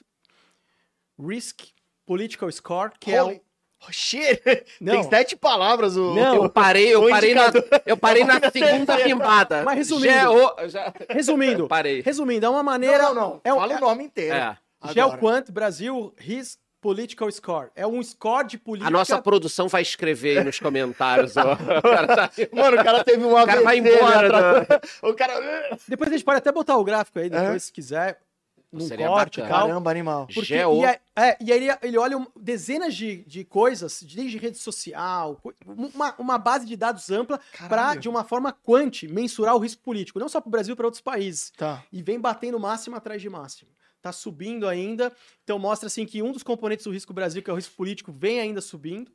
Risk Political Score, que é o... Holy- [laughs] shit! Não. Tem sete palavras o. Não. Eu parei, eu [laughs] parei na, eu parei na [laughs] segunda rimbada. Mas resumindo. Ô, já- Resumindo, parei. resumindo, é uma maneira. Não, não, não. É um, Fala o nome inteiro. É. agora. GeoQuant Brasil Risk Political Score. É um score de política. A nossa produção vai escrever aí nos comentários. ó. [laughs] O cara tá- Mano, o cara teve um O cara vai AVC, embora. né, né? [laughs] O cara. Depois a gente pode até botar o gráfico aí, depois, É? se quiser. Num Seria corte e bacana. tal. Caramba, animal. Porque, Geo. e, é, é, e aí ele, ele olha um- dezenas de, de coisas, desde rede social, co- uma, uma base de dados ampla para, Caralho. de uma forma quanti, mensurar o risco político. Não só para o Brasil, para outros países. Tá. e vem batendo máximo atrás de máximo. Tá subindo ainda, então mostra assim que um dos componentes do risco Brasil, que é o risco político, vem ainda subindo.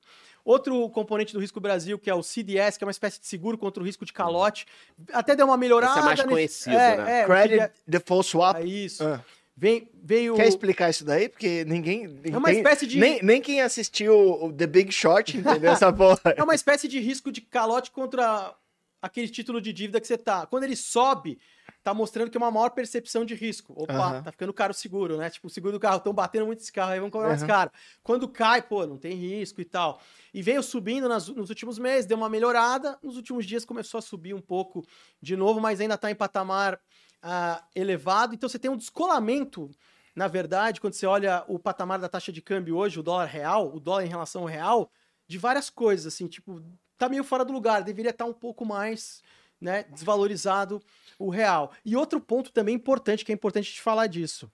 Outro componente do risco Brasil, que é o CDS, que é uma espécie de seguro contra o risco de calote, até deu uma melhorada. Esse é mais nesse- conhecido, é, né? É, Credit CDS Default Swap. é isso. Ah. Vem, veio. Quer explicar isso daí? Porque ninguém. É uma ninguém- espécie de- Nem, nem quem assistiu o The Big Short [laughs] entendeu essa porra. É uma espécie de risco de calote contra aquele título de dívida que você tá. Quando ele sobe, tá mostrando que é uma maior percepção de risco. Opa, Aham. tá ficando caro o seguro, né? Tipo, o seguro do carro, estão batendo muito esse carro, aí vamos cobrar mais Aham. caro. Quando cai, pô, não tem risco e tal. E veio subindo nas- nos últimos meses, deu uma melhorada. Nos últimos dias começou a subir um pouco de novo, mas ainda tá em patamar ah, elevado. Então você tem um descolamento, na verdade, quando você olha o patamar da taxa de câmbio hoje, o dólar real, o dólar em relação ao real, de várias coisas, assim, tipo, tá meio fora do lugar, deveria estar um pouco mais né, desvalorizado o real. E outro ponto também importante, que é importante de falar disso,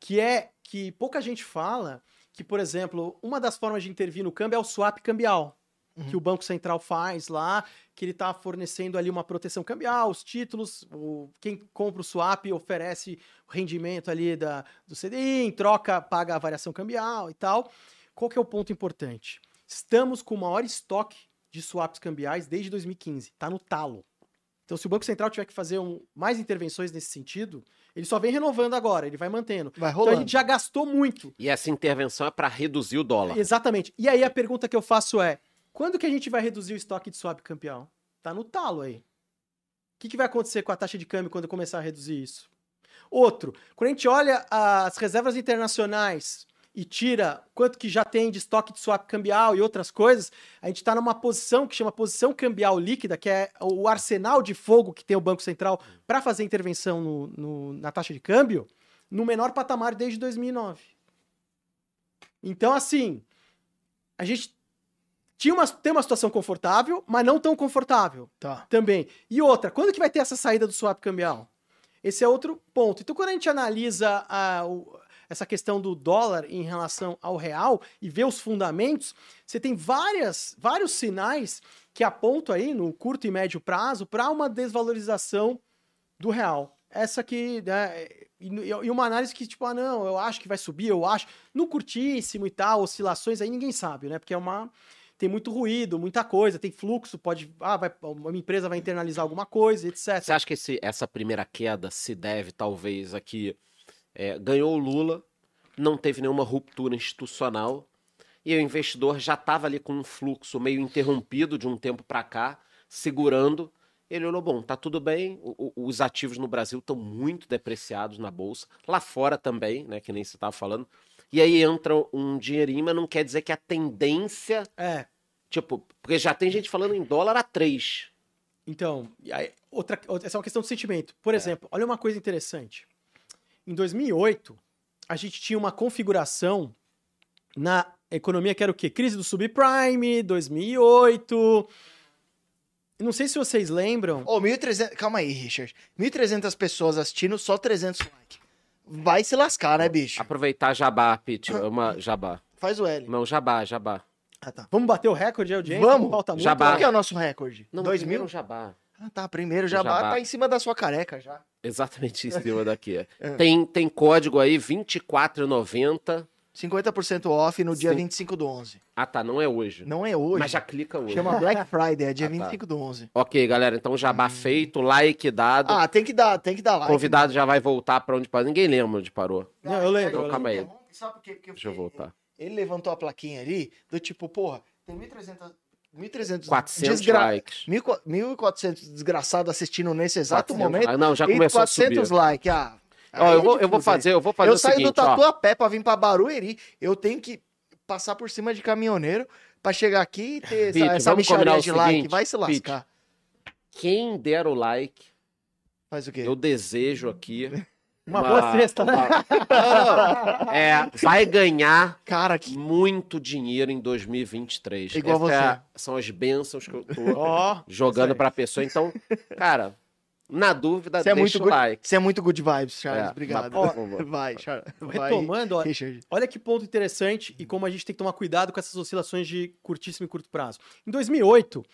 que é que pouca gente fala que, por exemplo, uma das formas de intervir no câmbio é o swap cambial. Uhum. Que o Banco Central faz lá, que ele está fornecendo ali uma proteção cambial, os títulos, o, quem compra o swap oferece o rendimento ali da, do CDI, em troca paga a variação cambial e tal. Qual que é o ponto importante? Estamos com o maior estoque de swaps cambiais desde 2015, está no talo. Então, se o Banco Central tiver que fazer um, mais intervenções nesse sentido, ele só vem renovando agora, ele vai mantendo. Vai rolando. Então a gente já gastou muito. E essa intervenção é para reduzir o dólar. Exatamente. E aí a pergunta que eu faço é: quando que a gente vai reduzir o estoque de swap campeão? Tá no talo aí. O que, que vai acontecer com a taxa de câmbio quando começar a reduzir isso? Outro, quando a gente olha as reservas internacionais e tira quanto que já tem de estoque de swap cambial e outras coisas, a gente está numa posição que chama posição cambial líquida, que é o arsenal de fogo que tem o Banco Central para fazer intervenção no, no, na taxa de câmbio, no menor patamar desde 2009. Então, assim, a gente tinha uma, tem uma situação confortável, mas não tão confortável Tá. também. E outra, quando que vai ter essa saída do swap cambial? Esse é outro ponto. Então, quando a gente analisa a, o- essa questão do dólar em relação ao real e vê os fundamentos, você tem várias, vários sinais que apontam aí no curto e médio prazo para uma desvalorização do real. Essa que, né, e, uma análise que, tipo, ah, não, eu acho que vai subir, eu acho. No curtíssimo e tal, oscilações aí ninguém sabe, né? Porque é uma. Tem muito ruído, muita coisa, tem fluxo, pode. Ah, vai, uma empresa vai internalizar alguma coisa, etc. Você acha que esse- essa primeira queda se deve, talvez, a que é, ganhou o Lula, não teve nenhuma ruptura institucional, e o investidor já estava ali com um fluxo meio interrompido de um tempo para cá, segurando. Ele olhou, bom, tá tudo bem, o- o- os ativos no Brasil estão muito depreciados na Bolsa, lá fora também, né, que nem você estava falando. E aí entra um dinheirinho, mas não quer dizer que a tendência, É. tipo, porque já tem gente falando em dólar a 3. Então, aí, outra, outra- essa é uma questão de sentimento. Por exemplo, olha uma coisa interessante. Em 2008, a gente tinha uma configuração na economia que era o quê? Crise do subprime, 2008. Não sei se vocês lembram. Ô, 1.300... Calma aí, Richard. 1.300 pessoas assistindo, só 300 likes. Vai se lascar, né, bicho? Aproveitar jabá, Pete, uma [laughs] jabá. Faz o L. Não, jabá, jabá. Ah, tá. Vamos bater o recorde de audiência? Vamos. Não Falta muito. Jabá. Qual que é o nosso recorde? Não, 2 primeiro mil? jabá. Ah, tá. Primeiro jabá, jabá. tá em cima da sua careca já. Exatamente em [laughs] cima daqui. É. Tem, tem código aí, R$24,90. 50% off no dia Sim. 25 do 11. Ah, tá, não é hoje. Não é hoje. Mas já clica hoje. Chama Black [laughs] Friday, é dia Ah, tá. 25 do 11. Ok, galera, então jabá feito, like dado. Ah, tem que dar, tem que dar o like. convidado já vai voltar pra onde parou. Ninguém lembra onde parou. Não, eu lembro. Então, calma aí. Sabe por quê? Porque Deixa eu voltar. Ele levantou a plaquinha ali, do tipo, porra, tem 1.300... 1.300 400 desgra... likes. 1.400 desgraçados assistindo nesse exato 400 momento. likes. Não, já começou a 400 subir. likes. Ah, Ó, eu é vou, eu vou fazer, eu vou fazer Eu saio seguinte, do. Tatuapé pra vir pra Barueri, eu tenho que passar por cima de caminhoneiro pra chegar aqui e ter essa, Pete, essa o de like. seguinte, Vai se Pete. lascar. Quem der o like, Faz o quê? eu desejo aqui... [laughs] Uma boa sexta, né? Não. [laughs] É, vai ganhar Cara, que... muito dinheiro em 2023. Igual Essa é você. a- são as bênçãos que eu tô [laughs] Ó, jogando pra pessoa. Então, cara, na dúvida, Você é, muito deixa o good, like. você é muito good vibes, Charles. É, Obrigado. favor. Vai, Charles. Vai, retomando, ó, Richard. Olha que ponto interessante e como a gente tem que tomar cuidado com essas oscilações de curtíssimo e curto prazo. Em 2008,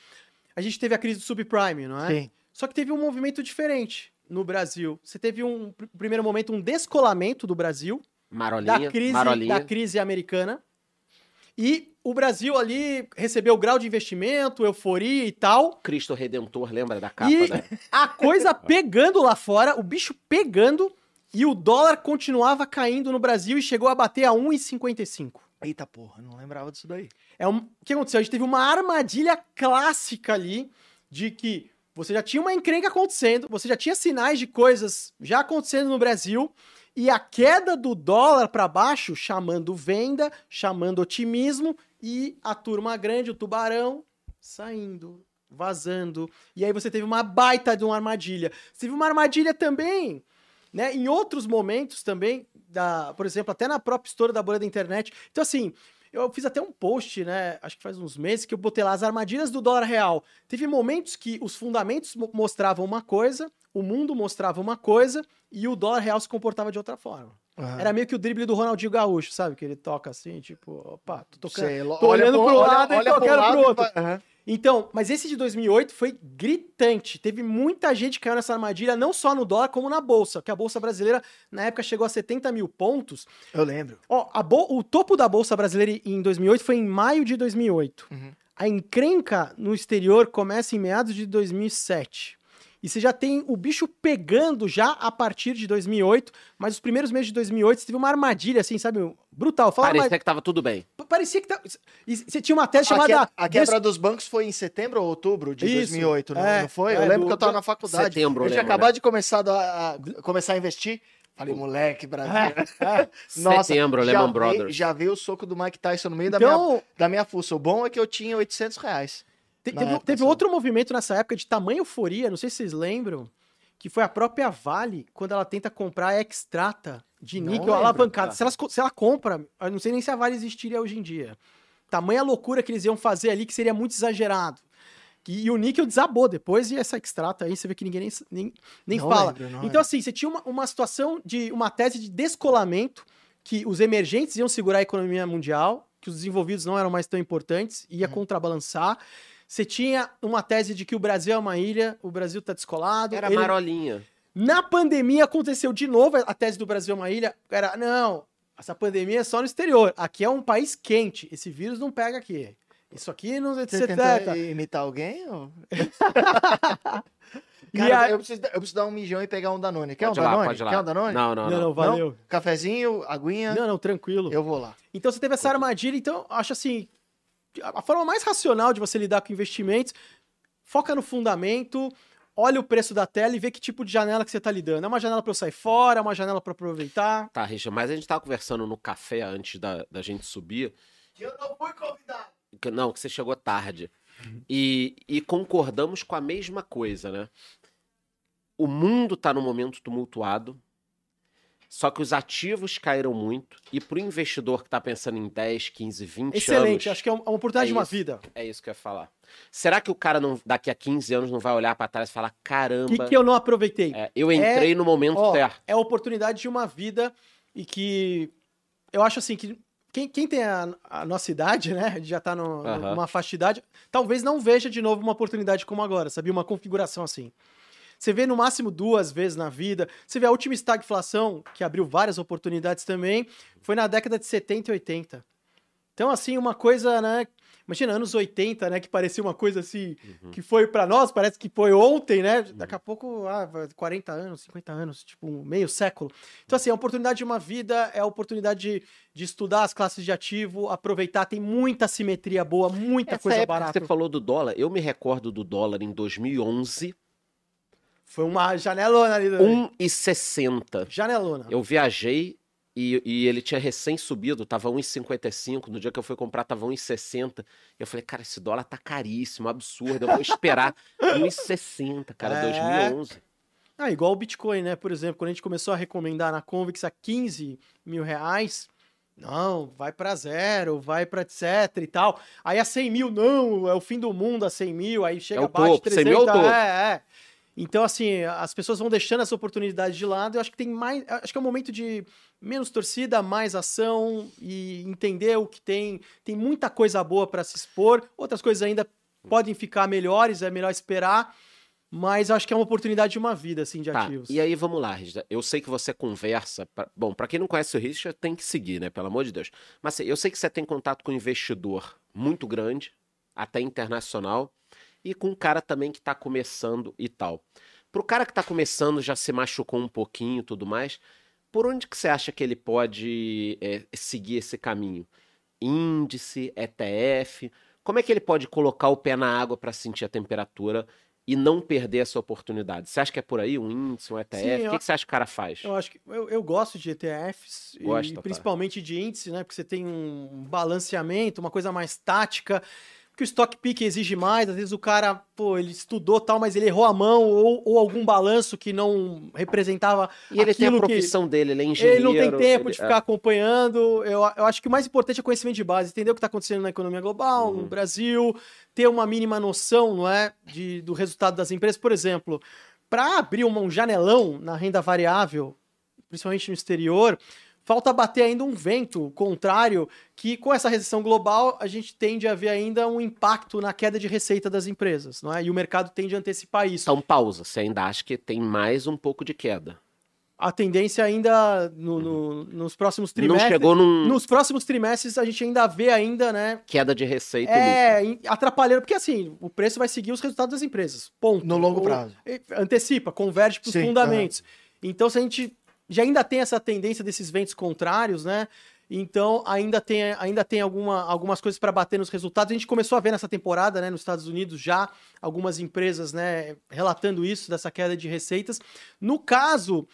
a gente teve a crise do subprime, não é? Sim. Só que teve um movimento diferente no Brasil. Você teve um pr- primeiro momento um descolamento do Brasil Marolinha, da crise marolinha. da crise americana. E o Brasil ali recebeu grau de investimento, euforia e tal. Cristo Redentor, lembra da capa, E né? [laughs] a coisa pegando lá fora, o bicho pegando, e o dólar continuava caindo no Brasil e chegou a bater a 1,55. Eita porra, não lembrava disso daí. É um, o que aconteceu? A gente teve uma armadilha clássica ali de que você já tinha uma encrenca acontecendo, você já tinha sinais de coisas já acontecendo no Brasil e a queda do dólar para baixo, chamando venda, chamando otimismo e a turma grande, o tubarão, saindo. vazando. E aí você teve uma baita de uma armadilha. Você teve uma armadilha também, né? Em outros momentos também, da, por exemplo, até na própria história da bolha da internet. Então, assim, eu fiz até um post, né? Acho que faz uns meses que eu botei lá as armadilhas do dólar real. Teve momentos que os fundamentos mo- mostravam uma coisa, o mundo mostrava uma coisa e o dólar real se comportava de outra forma. Aham. Era meio que o drible do Ronaldinho Gaúcho, sabe? Que ele toca assim, tipo, opa, tô tocando. Sei, tô olha olhando pro- pro olha- lado e olha tô pro lado pro e outro. Aham. Então, mas esse de 2008 foi gritante. Teve muita gente que caiu nessa armadilha, não só no dólar, como na bolsa. Que a bolsa brasileira, na época, chegou a 70 mil pontos. Eu lembro. Ó, o topo da bolsa brasileira em 2008 foi em maio de 2008. Uhum. A encrenca no exterior começa em meados de 2007. E você já tem o bicho pegando já a partir de 2008, mas os primeiros meses de 2008 você teve uma armadilha, assim, sabe? Brutal. Fala Parecia mais- que tava tudo bem. Parecia que tá... e Você tinha uma tese A, chamada... que- a quebra dos bancos foi em setembro ou outubro de Isso, 2008, não, é, não foi? é, eu lembro do- que eu tava na faculdade. Setembro, eu tinha lembro, acabado né? de começar a, a- começar a investir. Falei, moleque, Brasil. É, [laughs] Setembro, já Lehman veio- Brothers. Já veio o soco do Mike Tyson no meio da, minha, Então, da minha fuça. O bom é que eu tinha 800 reais. Te- teve, época, teve só. outro movimento nessa época de tamanha euforia, não sei se vocês lembram, que foi a própria Vale, quando ela tenta comprar a Extrata de Não níquel lembro, alavancada. Se, elas co- se ela compra, eu não sei nem se a Vale existiria hoje em dia. Tamanha loucura que eles iam fazer ali, que seria muito exagerado. E, e o níquel desabou depois, e essa Extrata aí, você vê que ninguém nem, nem, nem Não fala. lembro, então, assim, você tinha uma, uma situação de uma tese de descolamento, que os emergentes iam segurar a economia mundial, que os desenvolvidos não eram mais tão importantes, ia Uhum. contrabalançar. Você tinha uma tese de que o Brasil é uma ilha, o Brasil tá descolado. Era ele- marolinha. Na pandemia aconteceu de novo a tese do Brasil é uma ilha. Era, não, essa pandemia é só no exterior. Aqui é um país quente. Esse vírus não pega aqui. Isso aqui não. Você Você tentou imitar alguém? Ou... [laughs] Cara, aí- eu, preciso, eu preciso dar um mijão e pegar um Danone. Quer Pode um lá, Danone? pode ir lá. Quer um Danone? Não, não, Não, não. não, valeu. Cafezinho, aguinha, Não, não, tranquilo. eu vou lá. Então você teve essa armadilha, então acho assim, a forma mais racional de você lidar com investimentos, foca no fundamento, olha o preço da tela e vê que tipo de janela que você está lidando. É uma janela para eu sair fora, é uma janela para aproveitar. Tá, Richard, mas a gente tava conversando no café antes da, da gente subir. Eu não fui convidado. que- Não, que você chegou tarde. E, e concordamos com a mesma coisa, né? O mundo tá num momento tumultuado. Só que os ativos caíram muito. E pro investidor que tá pensando em 10, 15, 20 Excelente, anos. acho que é uma oportunidade É de uma isso. vida. É isso que eu ia falar. Será que o cara não, daqui a 15 anos não vai olhar pra trás e falar: O caramba, que, que eu não aproveitei? é, eu entrei no momento Ó, certo? é a oportunidade de uma vida e que eu acho assim que quem, quem tem a, a nossa idade, né, já tá no, Aham. numa faixa de idade, talvez não veja de novo uma oportunidade como agora, sabia? Uma configuração assim. Você vê no máximo duas vezes na vida. Você vê a última estagflação, que abriu várias oportunidades também, foi na década de 70 e 80. Então, assim, uma coisa, né? Imagina, anos 80, né? Que parecia uma coisa assim, Uhum. que foi pra nós, parece que foi ontem, né? Daqui a pouco, ah, vai 40 anos, 50 anos, tipo, meio século. Então, assim, a oportunidade de uma vida é a oportunidade de, de estudar as classes de ativo, aproveitar, tem muita simetria boa, muita Essa coisa barata. você falou do dólar, eu me recordo do dólar em 2011, Foi uma janelona ali. também. 1,60. Janelona. Eu viajei e, e ele tinha recém subido, tava 1,55. No dia que eu fui comprar, tava 1,60. Eu falei, cara, esse dólar tá caríssimo, absurdo. Eu vou esperar [laughs] 1,60, cara, É. 2011. Ah, igual o Bitcoin, né? Por exemplo, quando a gente começou a recomendar na Convix a 15 mil reais, não, vai pra zero, vai pra etc e tal. Aí a 100 mil, não, é o fim do mundo a 100 mil, aí chega É abaixo de topo, 100 mil é 300, é, é. Então, assim, as pessoas vão deixando essa oportunidade de lado. Eu acho que tem mais. Acho que é um momento de menos torcida, mais ação e entender o que tem. Tem muita coisa boa para se expor, outras coisas ainda podem ficar melhores, é melhor esperar. Mas eu acho que é uma oportunidade de uma vida, assim, de Tá, ativos. e aí vamos lá, Richard. Eu sei que você conversa. pra- Bom, pra quem não conhece o Richard, tem que seguir, né? Pelo amor de Deus. Mas assim, eu sei que você tem contato com um investidor muito grande, até internacional, e com um cara também que tá começando e tal. Pro cara que tá começando, já se machucou um pouquinho e tudo mais, por onde que você acha que ele pode é, seguir esse caminho? Índice, ETF? Como é que ele pode colocar o pé na água para sentir a temperatura e não perder essa oportunidade? Você acha que é por aí um índice, um ETF? Sim, o que, eu- que você acha que o cara faz? Eu acho que eu, eu gosto de ETFs Gosta, e tá. principalmente de índice, né? Porque você tem um balanceamento, uma coisa mais tática. Que o stock pick exige mais, às vezes o cara, pô, ele estudou tal, mas ele errou a mão, ou, ou algum balanço que não representava E ele tem a aquilo que- profissão dele, ele é engenheiro. ele não tem tempo ele- de ficar acompanhando. Eu, eu acho que o mais importante é conhecimento de base, entender o que está acontecendo na economia global, Uhum. no Brasil, ter uma mínima noção, não é, de, do resultado das empresas. Por exemplo, para abrir um janelão na renda variável, principalmente no exterior, falta bater ainda um vento contrário que com essa recessão global a gente tende a ver ainda um impacto na queda de receita das empresas, não é? E o mercado tende a antecipar isso. Então, pausa. Você ainda acha que tem mais um pouco de queda. A tendência ainda no- no- nos próximos Não trimestres chegou num Nos próximos trimestres a gente ainda vê ainda, né? queda de receita. É, atrapalhando, porque assim, o preço vai seguir os resultados das empresas. Ponto. No longo prazo. Antecipa, converge para os fundamentos. Então, se a gente já ainda tem essa tendência desses ventos contrários, né? Então, ainda tem, ainda tem alguma, algumas coisas para bater nos resultados. A gente começou a ver nessa temporada, né, nos Estados Unidos, já algumas empresas, né, relatando isso, dessa queda de receitas. No caso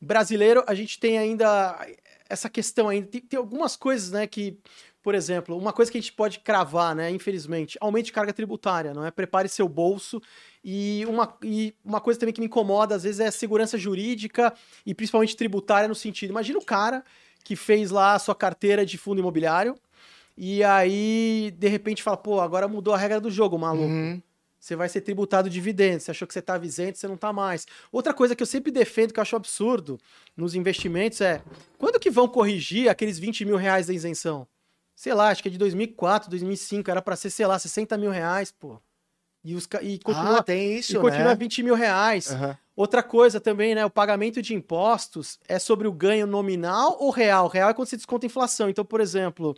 brasileiro, a gente tem ainda essa questão ainda. Tem, tem algumas coisas, né, que, por exemplo, uma coisa que a gente pode cravar, né, infelizmente, aumente carga tributária, não é? Prepare seu bolso. E uma, e uma coisa também que me incomoda, às vezes, é a segurança jurídica e principalmente tributária no sentido. Imagina o cara que fez lá a sua carteira de fundo imobiliário e aí, de repente, fala, pô, agora mudou a regra do jogo, maluco. Uhum. Você vai ser tributado dividendos. Você achou que você estava isento, você não está mais. Outra coisa que eu sempre defendo, que eu acho absurdo nos investimentos, é quando que vão corrigir aqueles 20 mil reais da isenção? Sei lá, acho que é de 2004, 2005, era para ser, sei lá, 60 mil reais, pô. E, os, e continua, ah, tem isso, e continua né? 20 mil reais. Aham. Outra coisa também, né? O pagamento de impostos é sobre o ganho nominal ou real? Real é quando você desconta a inflação. Então, por exemplo,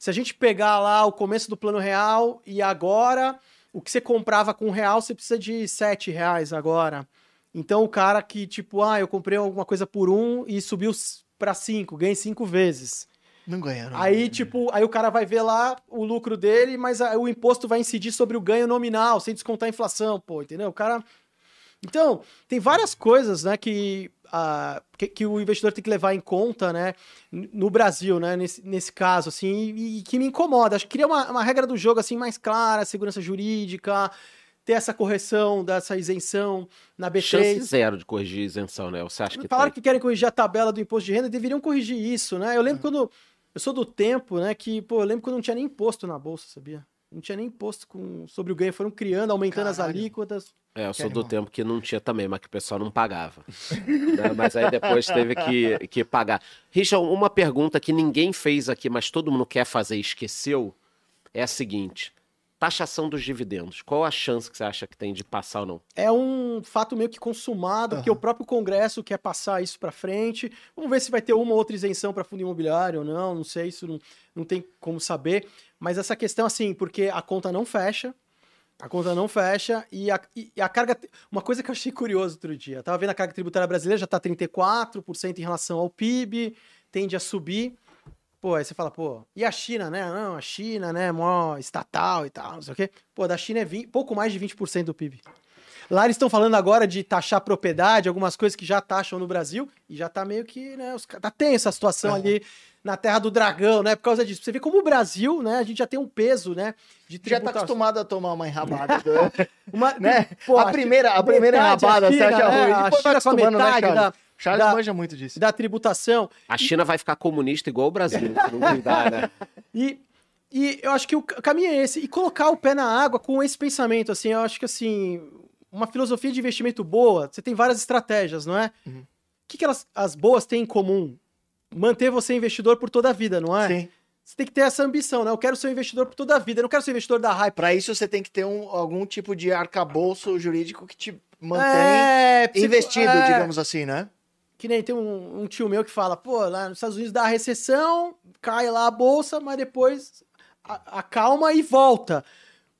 se a gente pegar lá o começo do plano real e agora o que você comprava com real, você precisa de 7 reais agora. Então, o cara que, tipo, ah, eu comprei alguma coisa por um e subiu para 5, ganhei 5 vezes. Não ganharam. Aí, tipo, aí o cara vai ver lá o lucro dele, mas o imposto vai incidir sobre o ganho nominal, sem descontar a inflação, pô, entendeu? O cara. Então, tem várias coisas, né, que, ah, que, que o investidor tem que levar em conta, né, no Brasil, né, nesse, nesse caso, assim, e, e que me incomoda. Acho que queria uma, uma regra do jogo, assim, mais clara, segurança jurídica, ter essa correção dessa isenção na B3. Chance zero de corrigir a isenção, né? Você acha que Falaram tem? que querem corrigir a tabela do imposto de renda, deveriam corrigir isso, né? Eu lembro quando. Eu sou do tempo, né? Que, pô, eu lembro quando não tinha nem imposto na bolsa, sabia? Não tinha nem imposto com, sobre o ganho. Foram criando, aumentando as Caralho. alíquotas. É, eu sou do tempo que não tinha também, mas que o pessoal não pagava. [laughs] Né? Mas aí depois teve que, que pagar. Richard, uma pergunta que ninguém fez aqui, mas todo mundo quer fazer e esqueceu, é a seguinte. Taxação dos dividendos. Qual a chance que você acha que tem de passar ou não? É um fato meio que consumado, porque Aham. o próprio Congresso quer passar isso pra frente. Vamos ver se vai ter uma ou outra isenção para fundo imobiliário ou não, não sei, isso não, não tem como saber. Mas essa questão, assim, porque a conta não fecha, a conta não fecha e a, e a carga. Uma coisa que eu achei curioso outro dia, eu tava vendo a carga tributária brasileira já tá 34% em relação ao PIB, tende a subir. Pô, aí você fala, pô, e a China, né? Não, a China, né? Mó estatal e tal, não sei o quê. Pô, da China é 20, pouco mais de 20% do PIB. Lá eles estão falando agora de taxar propriedade, algumas coisas que já taxam no Brasil, e já tá meio que, né? Os, tá tensa a situação ali na terra do dragão, né? Por causa disso. Você vê como o Brasil, né? A gente já tem um peso, né? De Já tá acostumado a tomar uma enrabada, [laughs] né? Uma, né? Pô, a primeira, a primeira enrabada a você China, acha né? ruim. A China com a né, metade Charles? da- Charles da- manja muito disso. da tributação. A China vai ficar comunista igual o Brasil, [laughs] se não cuidar, né? E, e eu acho que o caminho é esse. E colocar o pé na água com esse pensamento, assim, eu acho que, assim, uma filosofia de investimento boa, você tem várias estratégias, não é? O Uhum. que, que elas, as boas têm em comum? Manter você investidor por toda a vida, não é? Sim. Você tem que ter essa ambição, né? Eu quero ser um investidor por toda a vida, eu não quero ser investidor da hype. Pra isso você tem que ter um, algum tipo de arcabouço jurídico que te mantém É, investido, é. digamos assim, né? Que nem tem um, um tio meu que fala, pô, lá nos Estados Unidos dá a recessão, cai lá a bolsa, mas depois acalma e volta.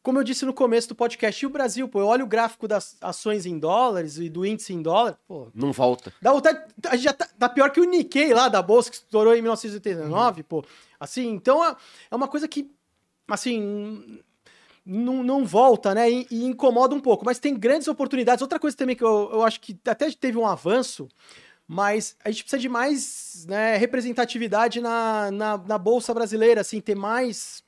Como eu disse no começo do podcast, e o Brasil, pô, eu olho o gráfico das ações em dólares e do índice em dólar, pô, Não volta. dá vontade, a gente já tá, tá pior que o Nikkei lá da bolsa, que estourou em 1989, pô. Assim, então é- é uma coisa que, assim, não, não volta, né? E, e incomoda um pouco. Mas tem grandes oportunidades. Outra coisa também que eu, eu acho que até teve um avanço, mas a gente precisa de mais né, representatividade na, na, na Bolsa Brasileira, assim, ter mais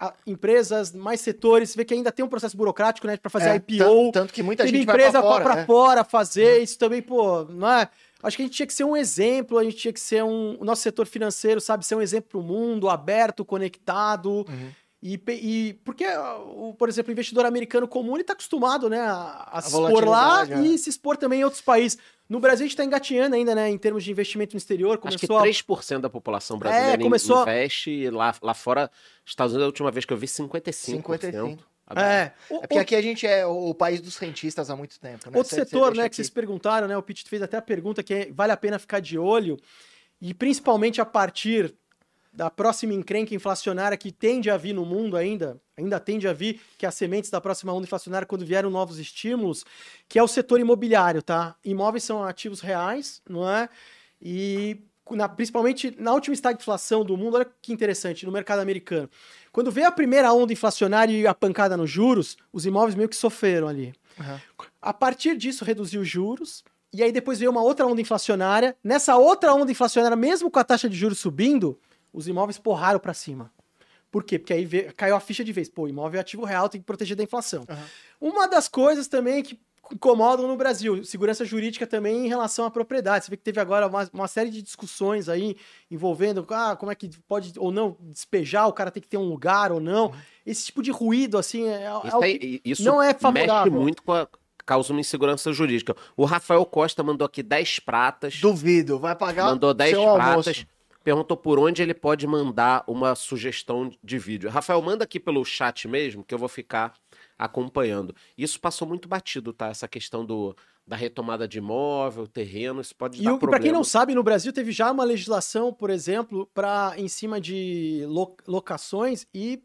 a- empresas, mais setores. Você vê que ainda tem um processo burocrático, né, para fazer É, IPO. Tanto, tanto que muita gente vai empresa pra fora. pra né? fora fazer isso também, pô, não é? Acho que a gente tinha que ser um exemplo, a gente tinha que ser um. O nosso setor financeiro, sabe, ser um exemplo pro mundo, aberto, conectado. Uhum. E, e porque, o, por exemplo, o investidor americano comum ele tá acostumado, né, a, a se expor lá volatilidade, e se expor também em outros países. No Brasil a gente tá engatinhando ainda, né, em termos de investimento no exterior. Acho que Começou a 3% da população brasileira in- começou a- investe lá, lá fora, Estados Unidos, a última vez que eu vi, 55%. 55. Agora, É, o- É porque aqui a gente é o país dos rentistas há muito tempo, né? Outro Cê- cê setor, deixa né, aqui. que vocês perguntaram, né? O Pete fez até a pergunta que é, vale a pena ficar de olho, e principalmente a partir da próxima encrenca inflacionária que tende a vir no mundo ainda, ainda tende a vir, que é as sementes da próxima onda inflacionária quando vieram novos estímulos, que é o setor imobiliário, tá? Imóveis são ativos reais, não é? E na- principalmente na última estagflação do mundo, olha que interessante, no mercado americano. Quando veio a primeira onda inflacionária e a pancada nos juros, os imóveis meio que sofreram ali. Aham. A partir disso, reduziu os juros. E aí depois veio uma outra onda inflacionária. Nessa outra onda inflacionária, mesmo com a taxa de juros subindo, os imóveis porraram para cima. Por quê? Porque aí veio- caiu a ficha de vez. Pô, imóvel é ativo real, tem que proteger da inflação. Aham. Uma das coisas também que incomodam no Brasil, segurança jurídica também em relação à propriedade. Você vê que teve agora uma, uma série de discussões aí envolvendo ah, como é que pode ou não despejar, o cara tem que ter um lugar ou não. Esse tipo de ruído, assim, é, é Isso, aí- que isso não é mexe favorável. muito com a causa uma insegurança jurídica. O Rafael Costa mandou aqui 10 pratas, Duvido, vai pagar mandou 10 seu pratas, almoço. Perguntou por onde ele pode mandar uma sugestão de vídeo. Rafael, manda aqui pelo chat mesmo, que eu vou ficar acompanhando. Isso passou muito batido, tá? Essa questão do, da retomada de imóvel, terreno, isso pode E, dar o- e pra problema. quem não sabe, no Brasil teve já uma legislação, por exemplo, para em cima de lo- locações e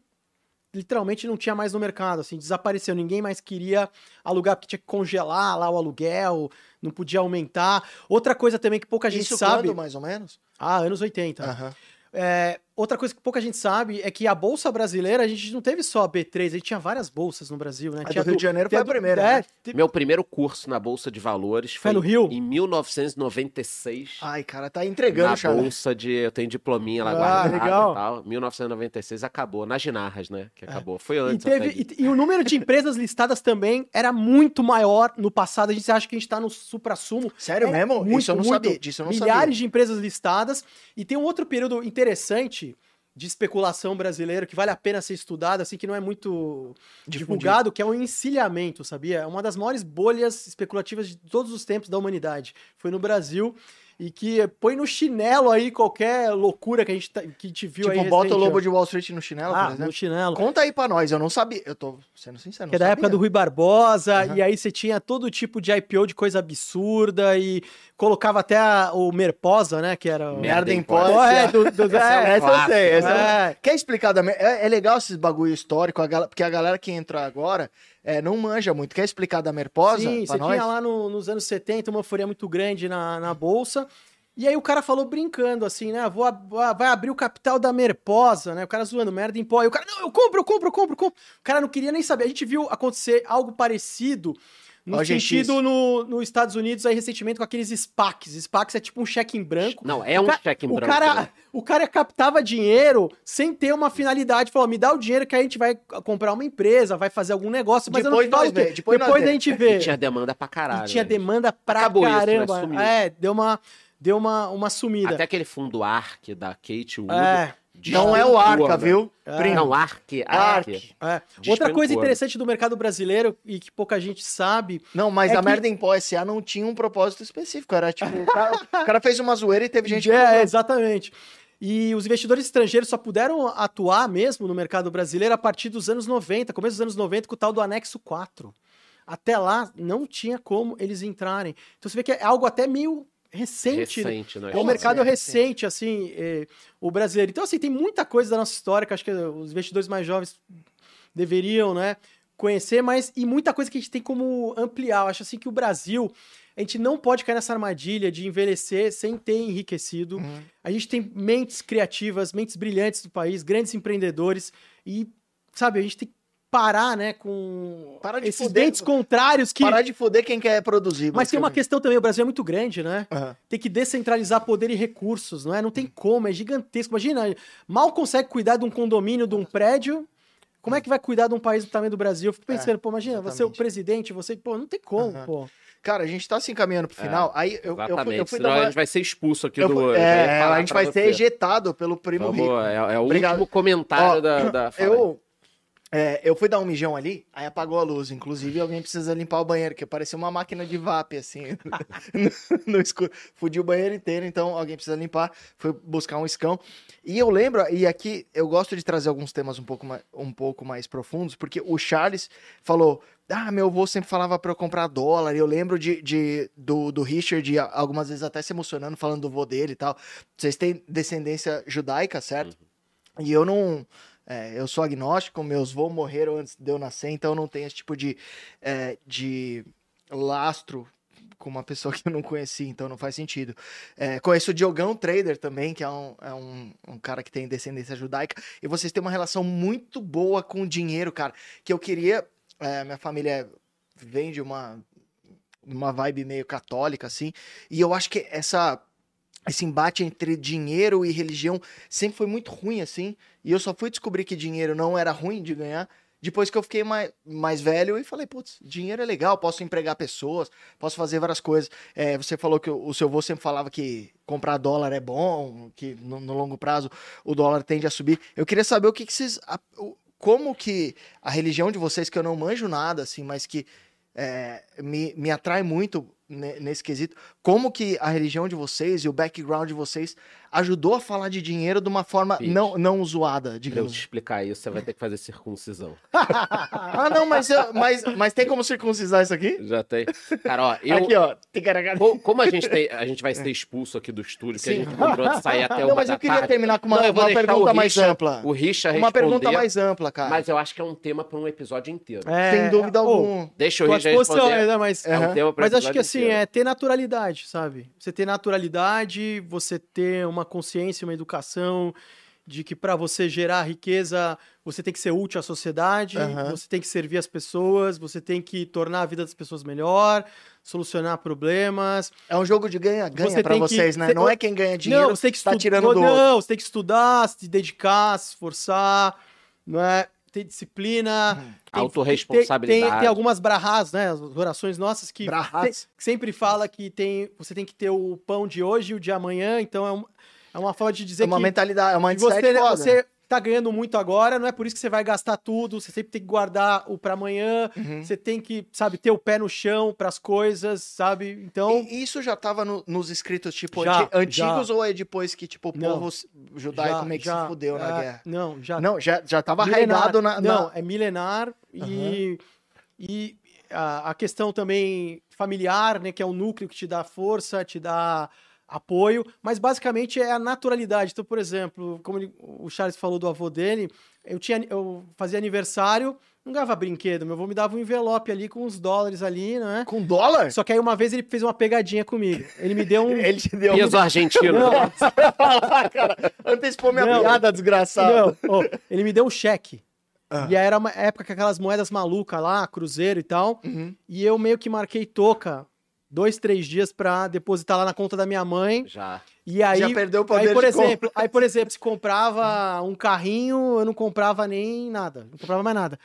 literalmente não tinha mais no mercado, assim, desapareceu, ninguém mais queria alugar porque tinha que congelar lá o aluguel, não podia aumentar. Outra coisa também que pouca gente Isso sabe, quando, mais ou menos? Ah, anos 80. Aham. É, outra coisa que pouca gente sabe é que a bolsa brasileira, a gente não teve só a B3, a gente tinha várias bolsas no Brasil, né? A do Tinha Rio de Janeiro foi a do- primeira, é, né? teve- Meu primeiro curso na Bolsa de Valores Foi no Rio? em 1996. Ai, cara, tá entregando, na Charles. bolsa de. Eu tenho diplominha lá Ah, guardada legal. e tal. 1996 acabou. Nas Ginarras, né? Que acabou. Foi É. E, antes. teve, até disso. e, e o número de empresas listadas também era muito maior no passado. A gente acha que a gente está no supra-sumo. Sério É mesmo? muito, Isso eu não muito. sabia. Disso eu não Milhares sabia. de empresas listadas. E tem um outro período interessante de especulação brasileiro que vale a pena ser estudado, assim, que não é muito divulgado, que é o encilhamento, sabia? É uma das maiores bolhas especulativas de todos os tempos da humanidade. Foi no Brasil. E que põe no chinelo aí qualquer loucura que a gente, tá- que te viu aí Tipo, bota o lobo de Wall Street no chinelo, por Ah, exemplo. no chinelo. Conta aí pra nós, eu não sabia. Eu tô sendo sincero, Que é da época do Rui Barbosa, Aham. e aí você tinha todo tipo de IPO de coisa absurda e colocava até a- o Merposa, né? Que era o. Merda em pó. é, do, do, [laughs] Essa, é, essa eu sei. Essa eu- é. Quer explicar da... é, é legal esses bagulho histórico, a gal- porque a galera que entra agora é, não manja muito. Quer explicar da Merposa Sim, você nós? tinha lá no- nos anos 70 uma euforia muito grande na, na bolsa. E aí o cara falou brincando assim, né? Vou, ab- vai abrir o capital da Merposa, né? O cara zoando merda em pó. E o cara, não, eu compro, eu compro, eu compro, eu compro. O cara não queria nem saber. A gente viu acontecer algo parecido no OGX. sentido no, nos Estados Unidos aí recentemente com aqueles SPACs. SPACs é tipo um cheque em branco. Não, é um ca- cheque em branco. cara, né? [laughs] o cara captava dinheiro sem ter uma finalidade. Falou, me dá o dinheiro que a gente vai comprar uma empresa, vai fazer algum negócio, mas Depois eu não falo vê, depois nós a gente vê. E tinha demanda pra caralho. E tinha né? demanda pra Acabou isso, né? caramba. Sumiu. É, deu uma, deu uma, uma sumida. Até aquele fundo ARC da Kate Wood. É, Não é o Arca, né? viu? É. Não, ARC. Arc. ARC. é. Outra coisa interessante do mercado brasileiro e que pouca gente sabe. Não, mas É a que- merda em pó SA não tinha um propósito específico. Era tipo, o cara, [laughs] o cara fez uma zoeira e teve gente que é, exatamente. E os investidores estrangeiros só puderam atuar mesmo no mercado brasileiro a partir dos anos 90, começo dos anos 90, com o tal do anexo 4. Até lá, não tinha como eles entrarem. Então você vê que é algo até meio recente? Recente, né? É um Nossa, mercado é recente, assim, é, o brasileiro. Então, assim, tem muita coisa da nossa história que acho que os investidores mais jovens deveriam, né, conhecer, mas e muita coisa que a gente tem como ampliar. Eu acho assim que o Brasil, a gente não pode cair nessa armadilha de envelhecer sem ter enriquecido. Uhum. A gente tem mentes criativas, mentes brilhantes do país, grandes empreendedores e, sabe, a gente tem que parar, né, com Para de esses fuder, dentes contrários que... Parar de foder quem quer produzir. Mas tem uma questão também, o Brasil é muito grande, né? Aham. tem que descentralizar poder e recursos, não é? Não tem como, é gigantesco. Imagina, mal consegue cuidar de um condomínio, de um prédio, Como é que vai cuidar de um país do tamanho do Brasil? Eu fico É, pensando, pô, imagina, você é o exatamente. presidente, você, pô, não tem como, Aham. pô. Cara, a gente tá se encaminhando pro final. aí eu, eu, fui, Exatamente. eu fui Senão dar a uma... gente vai ser expulso aqui eu do. é, a gente vai ser ejetado pelo primo Vamos, rico. é, é o Obrigado. último comentário Ó, da. [coughs] da. Eu, é, eu fui dar um mijão ali, aí apagou a luz. Inclusive, alguém precisa limpar o banheiro, que parecia uma máquina de VAP, assim, [laughs] no, no escuro. Fudi o banheiro inteiro, então alguém precisa limpar. Fui buscar um escão. E eu lembro, e aqui eu gosto de trazer alguns temas um pouco mais, um pouco mais profundos, porque o Charles falou. Ah, meu avô sempre falava pra eu comprar dólar. E eu lembro de, de- do, do Richard, algumas vezes até se emocionando, falando do vô dele e tal. Vocês têm descendência judaica, certo? E eu não. É, eu sou agnóstico, meus avôs morreram antes de eu nascer, então eu não tenho esse tipo de, é, de lastro com uma pessoa [laughs] que eu não conheci, então não faz sentido. É, conheço o Diogão Trader também, que é, um, é um, um cara que tem descendência judaica, e vocês têm uma relação muito boa com o dinheiro, cara, que eu queria. é, minha família vem de uma, uma vibe meio católica, assim, e eu acho que essa. Esse embate entre dinheiro e religião sempre foi muito ruim, assim. E eu só fui descobrir que dinheiro não era ruim de ganhar depois que eu fiquei mais, mais velho e falei, putz, dinheiro é legal, posso empregar pessoas, posso fazer várias coisas. É, você falou que o, seu avô sempre falava que comprar dólar é bom, que no, no longo prazo o dólar tende a subir. Eu queria saber o que, que vocês. a- o- como que a religião de vocês, que eu não manjo nada, assim, mas que é, me, me atrai muito nesse quesito, como que a religião de vocês e o background de vocês ajudou a falar de dinheiro de uma forma Pete. não, não zoada, Pra eu digamos. te explicar isso, você vai ter que fazer circuncisão. [laughs] Ah, não, mas, eu- mas, mas tem como circuncisar isso aqui? Já tem. Cara, ó, eu. Aqui, ó. Como a gente, tem, a gente vai ser expulso aqui do estúdio, que a Sim. gente lembrou de sair até Não, uma mas eu queria tarde. terminar com uma, Não, uma pergunta o mais ampla. O Richard Uma pergunta mais ampla, cara. Mas eu acho que é um tema para um episódio inteiro. É, Sem dúvida ô, alguma. Deixa o Richard responder. é, mas, É um tema pra mas acho que assim, inteiro. é ter naturalidade, sabe? Você ter naturalidade, você ter uma consciência, uma educação de que para você gerar riqueza, você tem que ser útil à sociedade, Aham. você tem que servir as pessoas, você tem que tornar a vida das pessoas melhor, solucionar problemas. É um jogo de ganha-ganha Você pra tem que- vocês, né? você- Não é quem ganha dinheiro não, você tem que tá estu- tirando do Não, você tem que estudar, se dedicar, se esforçar, não é? Ter disciplina. Uhum. tem- Autorresponsabilidade. Tem, tem, tem algumas brahás, né? As orações nossas que Brahás. se- sempre fala que tem, você tem que ter o pão de hoje e o de amanhã. Então é, um- é uma forma de dizer É uma que mentalidade, é uma você, mindset foda. você tá ganhando muito agora, não é por isso que você vai gastar tudo. Você sempre tem que guardar o para amanhã. Uhum. Você tem que, sabe, ter o pé no chão para as coisas, sabe? Então E isso já tava no- nos escritos, tipo, Já, anti- antigos já. ou é depois que, tipo, o Não. povo judaico já- meio que já- se fudeu na é, guerra? Não, já Não, já, já tava arraigado na... na- Não, é milenar e, e a, a questão também familiar, né, que é o núcleo que te dá força, te dá apoio, mas basicamente é a naturalidade. Então, por exemplo, como ele- o Charles falou do avô dele, eu tinha eu fazia aniversário, não ganhava brinquedo, meu avô me dava um envelope ali com uns dólares ali, né? Com dólar? Só que aí uma vez ele fez uma pegadinha comigo. Ele me deu um [laughs] Ele te deu Peso argentino. Não, [laughs] falar, cara. Antecipou minha Não. piada, desgraçado. Não, ó, ele me deu um cheque. Ah. E aí era uma época com aquelas moedas malucas lá, cruzeiro e tal. Uhum. E eu meio que marquei toca dois, três dias pra depositar lá na conta da minha mãe. Já. E aí, Já perdeu o poder aí por de compra. exemplo, aí, por exemplo, se comprava um carrinho, eu não comprava nem nada. Não comprava mais nada.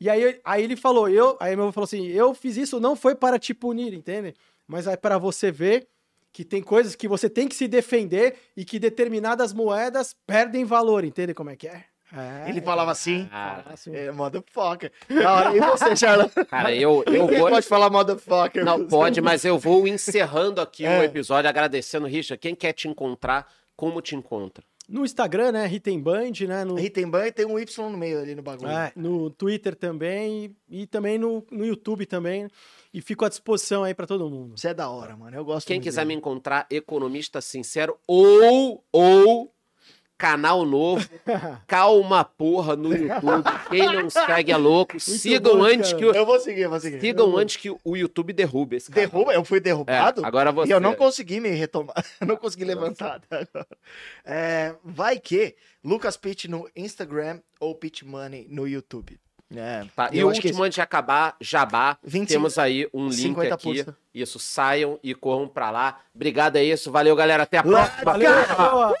E aí, aí ele falou, eu, aí meu avô falou assim, eu fiz isso não foi para te punir, entende? Mas é para você ver que tem coisas que você tem que se defender e que determinadas moedas perdem valor, entende como é que é? É, Ele falava assim. Ah, fala assim. É, motherfucker. Da hora. E [laughs] você, Charlotte? cara, eu, eu Ninguém vou. pode falar motherfucker. Não, pode, mas eu vou encerrando aqui É. o episódio, agradecendo, Richard. Quem quer te encontrar, como te encontra? No Instagram, né, Ritemband, né, no, Ritemban e tem um Y no meio ali no bagulho. é, no Twitter também e, também no, no YouTube também. E fico à disposição aí para todo mundo. Isso é da hora, mano. Eu gosto Quem quiser me dele. encontrar, economista sincero ou ou canal novo, calma porra no YouTube. Quem não segue é louco. Sigam bom, antes cara. que o, Eu vou seguir, eu vou seguir. sigam antes que o YouTube derrube esse canal. Derruba? Eu fui É, derrubado? agora você. E eu não consegui me retomar. Eu [laughs] não consegui levantar. agora. É, vai que Lucas Pitt no Instagram ou Pitt Money no YouTube. É, Tá, e eu o último antes de acabar, Jabá. 25, Temos aí um link 50 aqui. pulsa. Isso, saiam e corram pra lá. Obrigado, é isso. Valeu, galera. Até a Lá- próxima. Valeu.